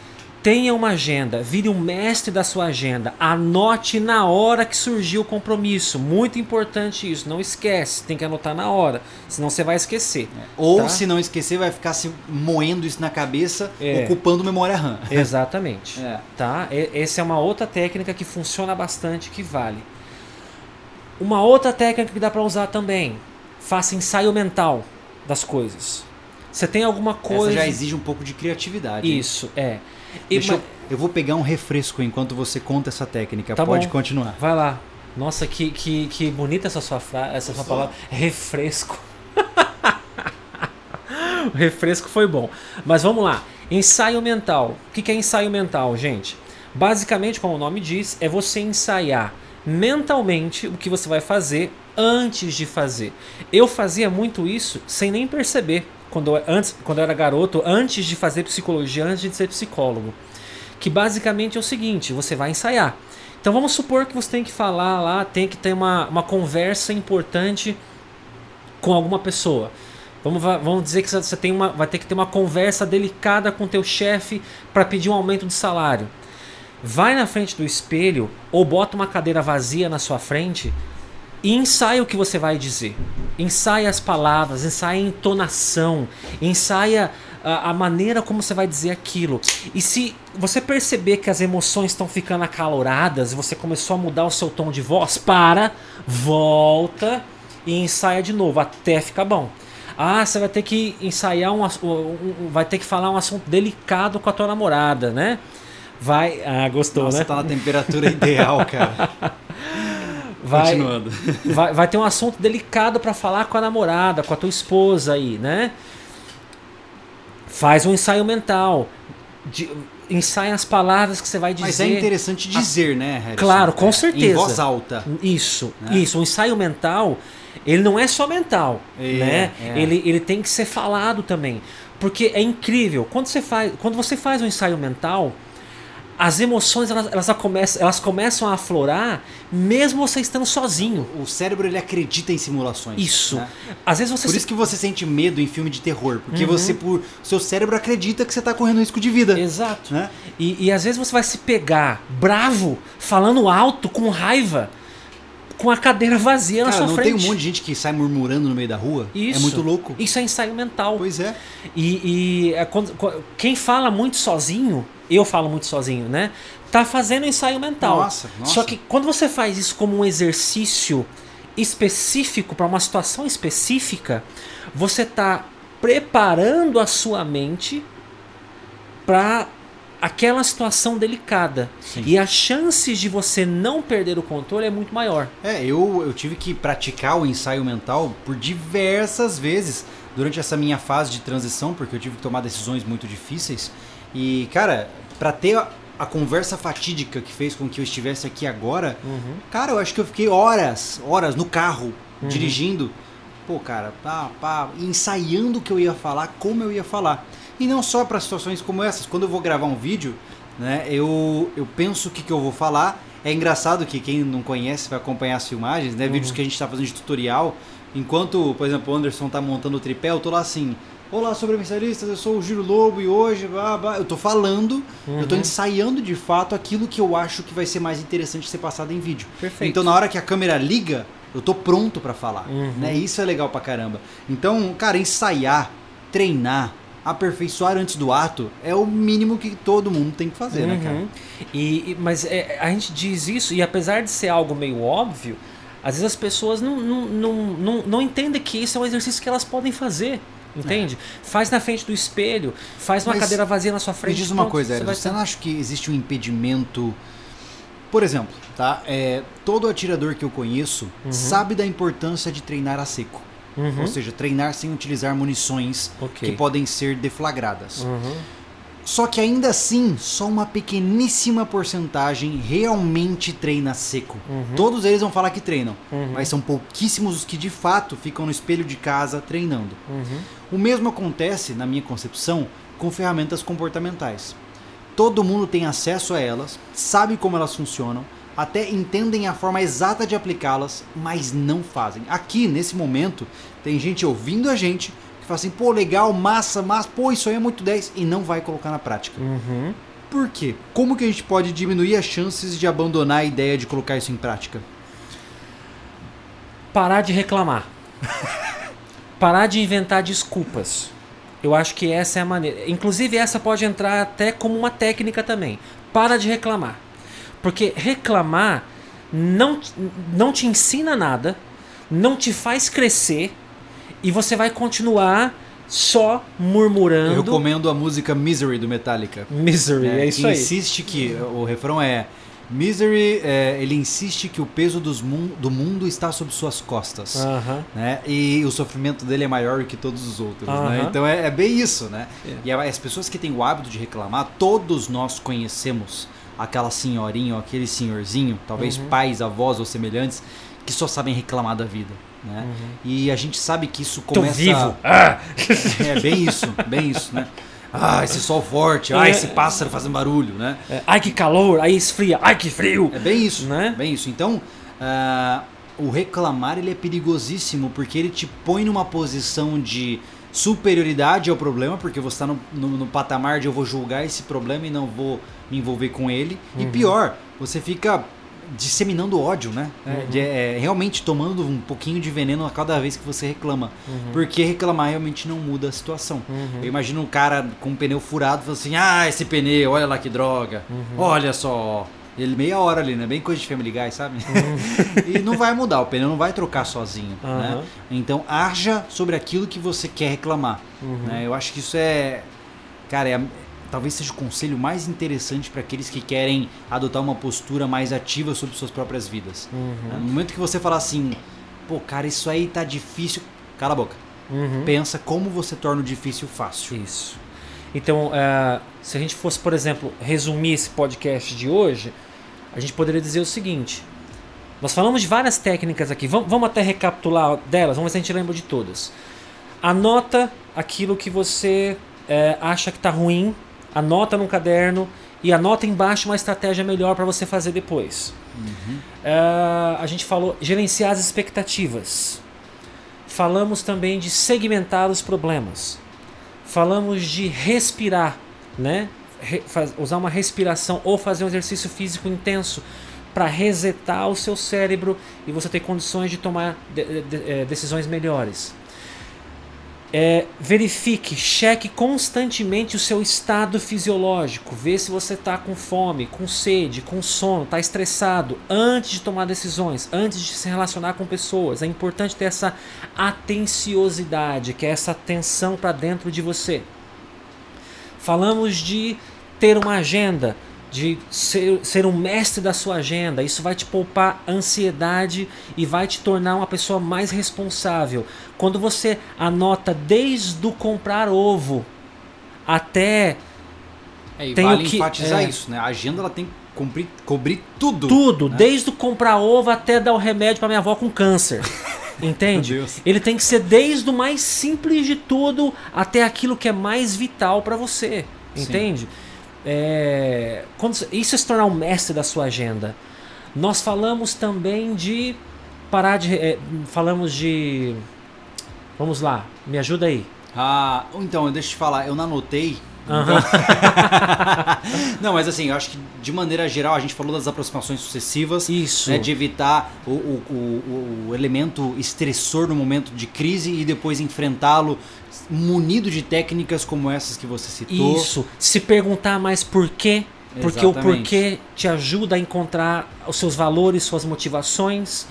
tenha uma agenda, vire um mestre da sua agenda. Anote na hora que surgiu o compromisso. Muito importante isso. Não esquece, tem que anotar na hora. Senão você vai esquecer. Ou tá? se não esquecer, vai ficar se moendo isso na cabeça, É. ocupando memória RAM. Exatamente. É. Tá? Essa é uma outra técnica que funciona bastante, que vale. Uma outra técnica que dá para usar também. Faça ensaio mental das coisas. Você tem alguma coisa. Essa já exige um pouco de criatividade. hein? Isso, é. E Deixa ma- eu, eu vou pegar um refresco enquanto você conta essa técnica. Tá Pode bom. continuar. Vai lá. Nossa, que, que, que bonita essa sua, fra... essa sua palavra. Refresco. o refresco foi bom. Mas vamos lá. Ensaio mental. O que é ensaio mental, gente? Basicamente, como o nome diz, é você ensaiar mentalmente o que você vai fazer antes de fazer. Eu fazia muito isso sem nem perceber. Quando antes, quando eu era garoto, antes de fazer psicologia, antes de ser psicólogo. Que basicamente é o seguinte: você vai ensaiar. Então vamos supor que você tem que falar lá, tem que ter uma, uma conversa importante com alguma pessoa. Vamos, va- vamos dizer que você tem uma, vai ter que ter uma conversa delicada com teu chefe para pedir um aumento de salário. Vai na frente do espelho ou bota uma cadeira vazia na sua frente e ensaia o que você vai dizer. Ensaia as palavras, ensaia a entonação, ensaia a, a maneira como você vai dizer aquilo. E se você perceber que as emoções estão ficando acaloradas e você começou a mudar o seu tom de voz, para, volta e ensaia de novo até ficar bom. Ah, você vai ter que ensaiar um, um- um- vai ter que falar um assunto delicado com a tua namorada, né? Vai, ah, gostou, Nossa, né? tá na temperatura ideal, cara. Vai, Continuando. vai, vai ter um assunto delicado para falar com a namorada, com a tua esposa aí, né? Faz um ensaio mental. De, ensaia as palavras que você vai dizer. Mas é interessante dizer, né, Harrison? Claro, com É, certeza. Em voz alta. Isso, Né? isso. O ensaio mental, ele não é só mental, É, né? é. Ele, ele tem que ser falado também. Porque é incrível. Quando você faz, quando você faz um ensaio mental, as emoções elas, elas, começam, elas começam a aflorar mesmo você estando sozinho. O cérebro ele acredita em simulações. Isso. né? Às vezes você Por se- isso que você sente medo em filme de terror, porque Uhum. você por seu cérebro acredita que você tá correndo risco de vida, Exato. né? E, e às vezes você vai se pegar bravo, falando alto, com raiva, com a cadeira vazia na Cara, sua não frente. tem um monte de gente que sai murmurando no meio da rua? Isso. É muito louco. Isso é ensaio mental. Pois é. E, e é quando- quem fala muito sozinho, eu falo muito sozinho, né? Tá fazendo ensaio mental. Nossa, nossa. Só que quando você faz isso como um exercício específico para uma situação específica, você tá preparando a sua mente para aquela situação delicada. Sim. E as chances de você não perder o controle é muito maior. É, eu, eu tive que praticar o ensaio mental por diversas vezes durante essa minha fase de transição, porque eu tive que tomar decisões muito difíceis. E, cara, pra ter a, a conversa fatídica que fez com que eu estivesse aqui agora, cara, eu acho que eu fiquei horas, horas no carro, dirigindo. Pô, cara, pá, pá, ensaiando o que eu ia falar, como eu ia falar. E não só para situações como essas. Quando eu vou gravar um vídeo, né, eu, eu penso o que, que eu vou falar. É engraçado que quem não conhece vai acompanhar as filmagens, né? Vídeos que a gente tá fazendo de tutorial. Enquanto, por exemplo, o Anderson tá montando o tripé, eu tô lá assim. Olá, sobrevivencialistas, eu sou o Giro Lobo e hoje, blá, blá. eu tô falando, eu tô ensaiando de fato aquilo que eu acho que vai ser mais interessante ser passado em vídeo. Perfeito. Então, na hora que a câmera liga, eu tô pronto pra falar, Uhum. né? Isso é legal pra caramba. Então, cara, ensaiar, treinar, aperfeiçoar antes do ato é o mínimo que todo mundo tem que fazer, né, cara? Uhum. E, e- mas é, a gente diz isso, e apesar de ser algo meio óbvio, às vezes as pessoas não, não, não, não, não entendem que isso é um exercício que elas podem fazer. Entende? Faz na frente do espelho, faz uma Mas cadeira vazia na sua Me frente. diz uma pronto, coisa, você Hélio, vai você estar- não acha que existe um impedimento? Por exemplo, tá? É, todo atirador que eu conheço Uhum. sabe da importância de treinar a seco. Uhum. Ou seja, treinar sem utilizar munições Ok. que podem ser deflagradas. Uhum. Só que ainda assim, só uma pequeníssima porcentagem realmente treina seco. Uhum. Todos eles vão falar que treinam, Uhum. mas são pouquíssimos os que de fato ficam no espelho de casa treinando. Uhum. O mesmo acontece, na minha concepção, com ferramentas comportamentais. Todo mundo tem acesso a elas, sabe como elas funcionam, até entendem a forma exata de aplicá-las, mas não fazem. Aqui, nesse momento, tem gente ouvindo a gente que fala assim: pô, legal, massa, massa, pô, isso aí é muito 10 e não vai colocar na prática. Uhum. Por quê? Como que a gente pode diminuir as chances de abandonar a ideia de colocar isso em prática? Parar de reclamar. Parar de inventar desculpas. Eu acho que essa é a maneira. Inclusive, essa pode entrar até como uma técnica também. Para de reclamar. Porque reclamar não, não te ensina nada, não te faz crescer e você vai continuar só murmurando. Eu recomendo a música Misery do Metallica. Misery, é, isso que aí. insiste que o refrão é Misery, é, ele insiste que o peso mun- do mundo está sob suas costas. Aham. Né? E o sofrimento dele é maior que todos os outros. né? Aham. Então é, é bem isso. Né? É. E as pessoas que têm o hábito de reclamar, todos nós conhecemos aquela senhorinha ou aquele senhorzinho, talvez Uhum. pais, avós ou semelhantes, que só sabem reclamar da vida. Né? Uhum. E a gente sabe que isso Tô começa. vivo. Ah! É bem isso, bem isso, né? Ah, esse sol forte, ah, É. esse pássaro fazendo barulho, né? É, Ai que calor, aí esfria, ai que frio. É bem isso, Né? bem isso. Então, ah, o reclamar ele é perigosíssimo porque ele te põe numa posição de superioridade ao problema, porque você está no, no- no patamar de eu vou julgar esse problema e não vou me envolver com ele. E Uhum. pior, você fica disseminando ódio, né? É, Uhum. de- é, realmente tomando um pouquinho de veneno a cada vez que você reclama. Uhum. Porque reclamar realmente não muda a situação. Uhum. Eu imagino um cara com um pneu furado falando assim: ah, esse pneu, olha lá que droga. Uhum. Olha só. Ele meia hora ali, né? Bem coisa de Family Guy, sabe? Uhum. e não vai mudar, o pneu não vai trocar sozinho. Né? Então haja sobre aquilo que você quer reclamar. Uhum. né? Eu acho que isso é. Cara, é talvez seja o conselho mais interessante para aqueles que querem adotar uma postura mais ativa sobre suas próprias vidas. Uhum. né? No momento que você falar assim, pô, cara, isso aí tá difícil. Cala a boca. Uhum. Pensa como você torna o difícil fácil. Isso. Então, eh, se a gente fosse, por exemplo, resumir esse podcast de hoje, a gente poderia dizer o seguinte: nós falamos de várias técnicas aqui, vamos, vamos até recapitular delas, vamos ver se a gente lembra de todas. Anota aquilo que você eh, acha que está ruim, anota num caderno e anota embaixo uma estratégia melhor para você fazer depois. Eh, a gente falou gerenciar as expectativas. Falamos também de segmentar os problemas. Falamos de respirar, né? Re- faz- usar uma respiração ou fazer um exercício físico intenso para resetar o seu cérebro e você ter condições de tomar de- de- eh, decisões melhores. É, verifique, cheque constantemente o seu estado fisiológico. Vê se você está com fome, com sede, com sono, está estressado antes de tomar decisões, antes de se relacionar com pessoas. É importante ter essa atenciosidade, que é essa atenção para dentro de você. Falamos de ter uma agenda, de ser, ser um mestre da sua agenda. Isso vai te poupar ansiedade e vai te tornar uma pessoa mais responsável. Quando você anota desde o comprar ovo até É, Tem vale o que- enfatizar é. isso, né? A agenda ela tem que cumprir, cobrir tudo. tudo, né? desde o comprar ovo até dar o remédio para minha avó com câncer. Entende? Ele tem que ser desde o mais simples de tudo até aquilo que é mais vital para você. Entende? É, quando, isso é se tornar um mestre da sua agenda. Nós falamos também de parar de. é, falamos de. Vamos lá, me ajuda aí. Ah, então, deixa eu te falar, eu não anotei. Aham. não, mas assim, eu acho que de maneira geral a gente falou das aproximações sucessivas. Isso. né, de evitar o, o, o, o elemento estressor no momento de crise e depois enfrentá-lo munido de técnicas como essas que você citou. Isso. Se perguntar mais por quê, porque o Exatamente. porquê te ajuda a encontrar os seus valores, suas motivações.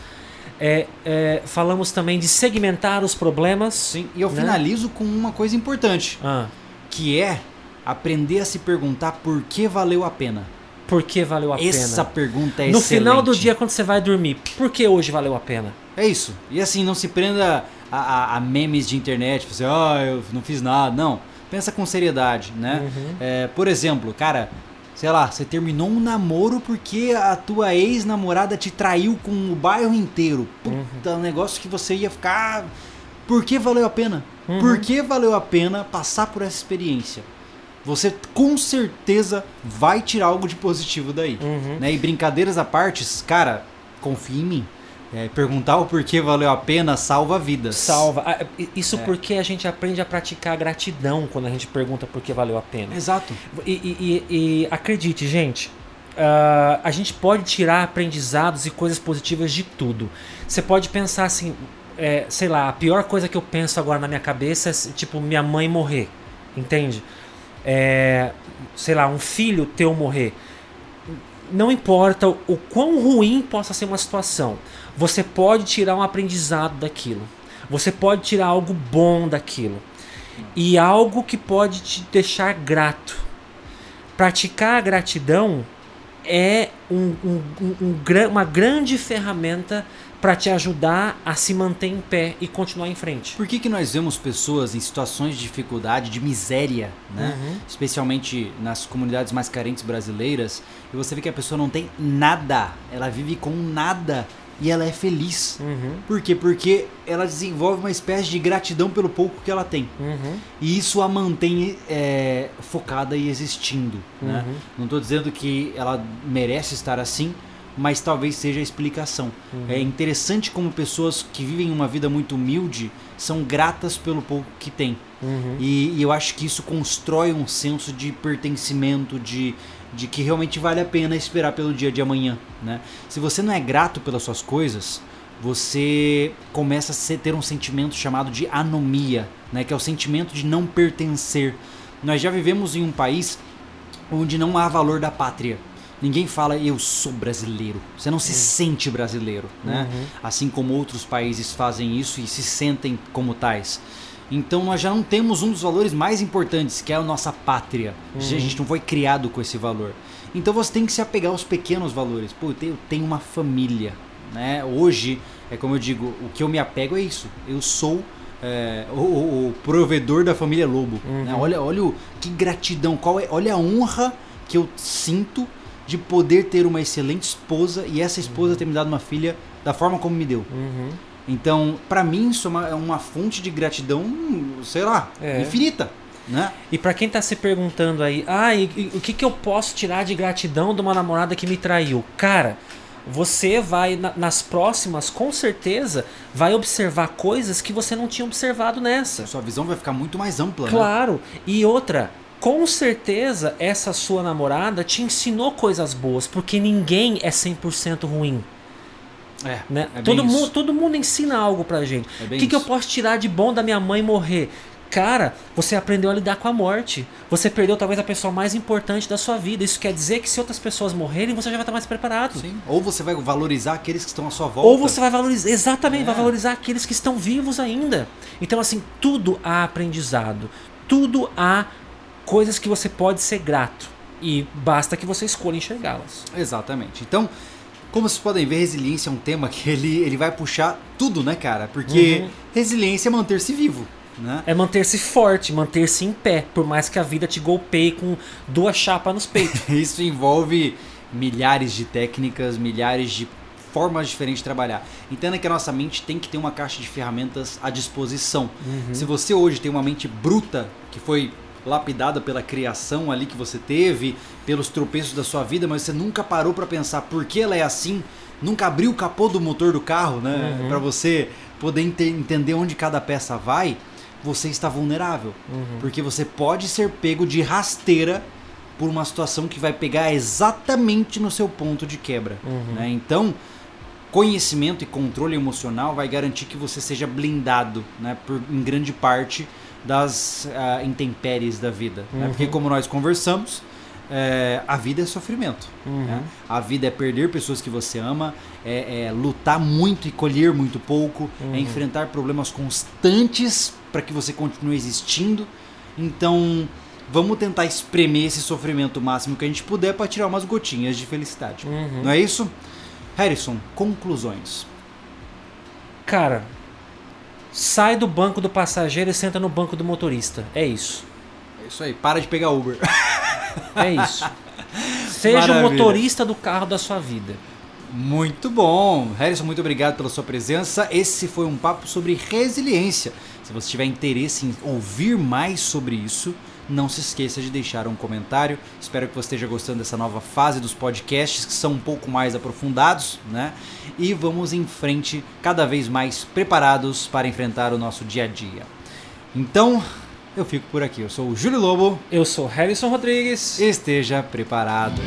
É, é, falamos também de segmentar os problemas. Sim, e eu né? finalizo com uma coisa importante, Ah, que é aprender a se perguntar por que valeu a pena. por que valeu a Essa pena? pergunta é No excelente. final do dia, quando você vai dormir, por que hoje valeu a pena? É isso. E assim, não se prenda a, a, a memes de internet, você, ah, eu não fiz nada. Não, pensa com seriedade, né? Uhum. É, por exemplo, cara, sei lá, você terminou um namoro porque a tua ex-namorada te traiu com o bairro inteiro. Puta, um negócio que você ia ficar. Por que valeu a pena? Uhum. Por que valeu a pena passar por essa experiência? Você com certeza vai tirar algo de positivo daí. Uhum. Né? E brincadeiras à parte, cara, confia em mim. É, perguntar o porquê valeu a pena salva vidas. Salva. Ah, Isso É. porque a gente aprende a praticar gratidão quando a gente pergunta por que valeu a pena. Exato. E, e- e- e acredite, gente, ah, a gente pode tirar aprendizados e coisas positivas de tudo. Você pode pensar assim, é, sei lá, a pior coisa que eu penso agora na minha cabeça é tipo minha mãe morrer, entende? É, sei lá, um filho teu morrer. Não importa o quão ruim possa ser uma situação, você pode tirar um aprendizado daquilo. Você pode tirar algo bom daquilo. E algo que pode te deixar grato. Praticar a gratidão é um- um- um- um uma grande ferramenta para te ajudar a se manter em pé e continuar em frente. Por que, que nós vemos pessoas em situações de dificuldade, de miséria, né? Uhum. Especialmente nas comunidades mais carentes brasileiras, e você vê que a pessoa não tem nada, ela vive com nada e ela é feliz. Uhum, Por quê? Porque ela desenvolve uma espécie de gratidão pelo pouco que ela tem. uhum, E isso a mantém é, focada e existindo. Né? Uhum. Não estou dizendo que ela merece estar assim, mas talvez seja a explicação. Uhum. É interessante como pessoas que vivem uma vida muito humilde são gratas pelo pouco que têm. uhum. E, e eu acho que isso constrói um senso de pertencimento, de, de que realmente vale a pena esperar pelo dia de amanhã. Né? Se você não é grato pelas suas coisas, você começa a ter um sentimento chamado de anomia, né? que é o sentimento de não pertencer. Nós já vivemos em um país onde não há valor da pátria. Ninguém fala eu sou brasileiro. Você não se sente brasileiro, né? Uhum. Assim como outros países fazem isso e se sentem como tais. Então nós já não temos um dos valores mais importantes, que é a nossa pátria. A gente não foi criado com esse valor. Então você tem que se apegar aos pequenos valores. Pô, eu tenho, uma família, né? Hoje, é como eu digo, o que eu me apego é isso. Eu sou é, o, o- provedor da família Lobo. né? Olha, olha o, que gratidão, qual é, olha a honra que eu sinto de poder ter uma excelente esposa e essa esposa ter me dado uma filha da forma como me deu. Uhum. Então, pra mim, isso é uma, é uma fonte de gratidão, sei lá, É. infinita. Né? E pra quem tá se perguntando aí, ah, e, e o que, que eu posso tirar de gratidão de uma namorada que me traiu? Cara, você vai, na- nas próximas, com certeza, vai observar coisas que você não tinha observado nessa. Sua visão vai ficar muito mais ampla. né? Claro. E outra, com certeza essa sua namorada te ensinou coisas boas, porque ninguém é 100% ruim. É, Né? é todo, mundo, todo mundo ensina algo pra gente. É o bem que, que eu posso tirar de bom da minha mãe morrer? Cara, você aprendeu a lidar com a morte. Você perdeu talvez a pessoa mais importante da sua vida. Isso quer dizer que se outras pessoas morrerem, você já vai estar mais preparado. Sim. Ou você vai valorizar aqueles que estão à sua volta. Ou você vai valorizar, exatamente, É. vai valorizar aqueles que estão vivos ainda. Então, assim, tudo há aprendizado. Tudo há coisas que você pode ser grato. E basta que você escolha enxergá-las. Exatamente. Então, como vocês podem ver, resiliência é um tema que ele, ele vai puxar tudo, né, cara? Porque Uhum. resiliência é manter-se vivo, né? É manter-se forte, manter-se em pé, por mais que a vida te golpeie com duas chapas nos peitos. Isso envolve milhares de técnicas, milhares de formas diferentes de trabalhar. Entenda que a nossa mente tem que ter uma caixa de ferramentas à disposição. Se você hoje tem uma mente bruta, que foi lapidada pela criação ali que você teve, pelos tropeços da sua vida, mas você nunca parou para pensar por que ela é assim, nunca abriu o capô do motor do carro, né, Uhum. para você poder ente- entender onde cada peça vai, você está vulnerável, porque você pode ser pego de rasteira por uma situação que vai pegar exatamente no seu ponto de quebra. né? Então, conhecimento e controle emocional vai garantir que você seja blindado, né, por, em grande parte das ah, intempéries da vida. né? Porque, como nós conversamos, é, a vida é sofrimento. né? A vida é perder pessoas que você ama, é, é lutar muito e colher muito pouco, é enfrentar problemas constantes para que você continue existindo. Então, vamos tentar espremer esse sofrimento o máximo que a gente puder para tirar umas gotinhas de felicidade. Uhum. Não é isso? Harrison, conclusões. Cara, sai do banco do passageiro e senta no banco do motorista. É isso. É isso aí, para de pegar Uber. É isso. Seja Maravilha. o motorista do carro da sua vida. Muito bom. Harrison, muito obrigado pela sua presença. Esse foi um papo sobre resiliência. Se você tiver interesse em ouvir mais sobre isso, não se esqueça de deixar um comentário. Espero que você esteja gostando dessa nova fase dos podcasts, que são um pouco mais aprofundados, né? E vamos em frente, cada vez mais preparados para enfrentar o nosso dia a dia. Então, eu fico por aqui. Eu sou o Júlio Lobo. Eu sou Harrison Rodrigues. Esteja preparado.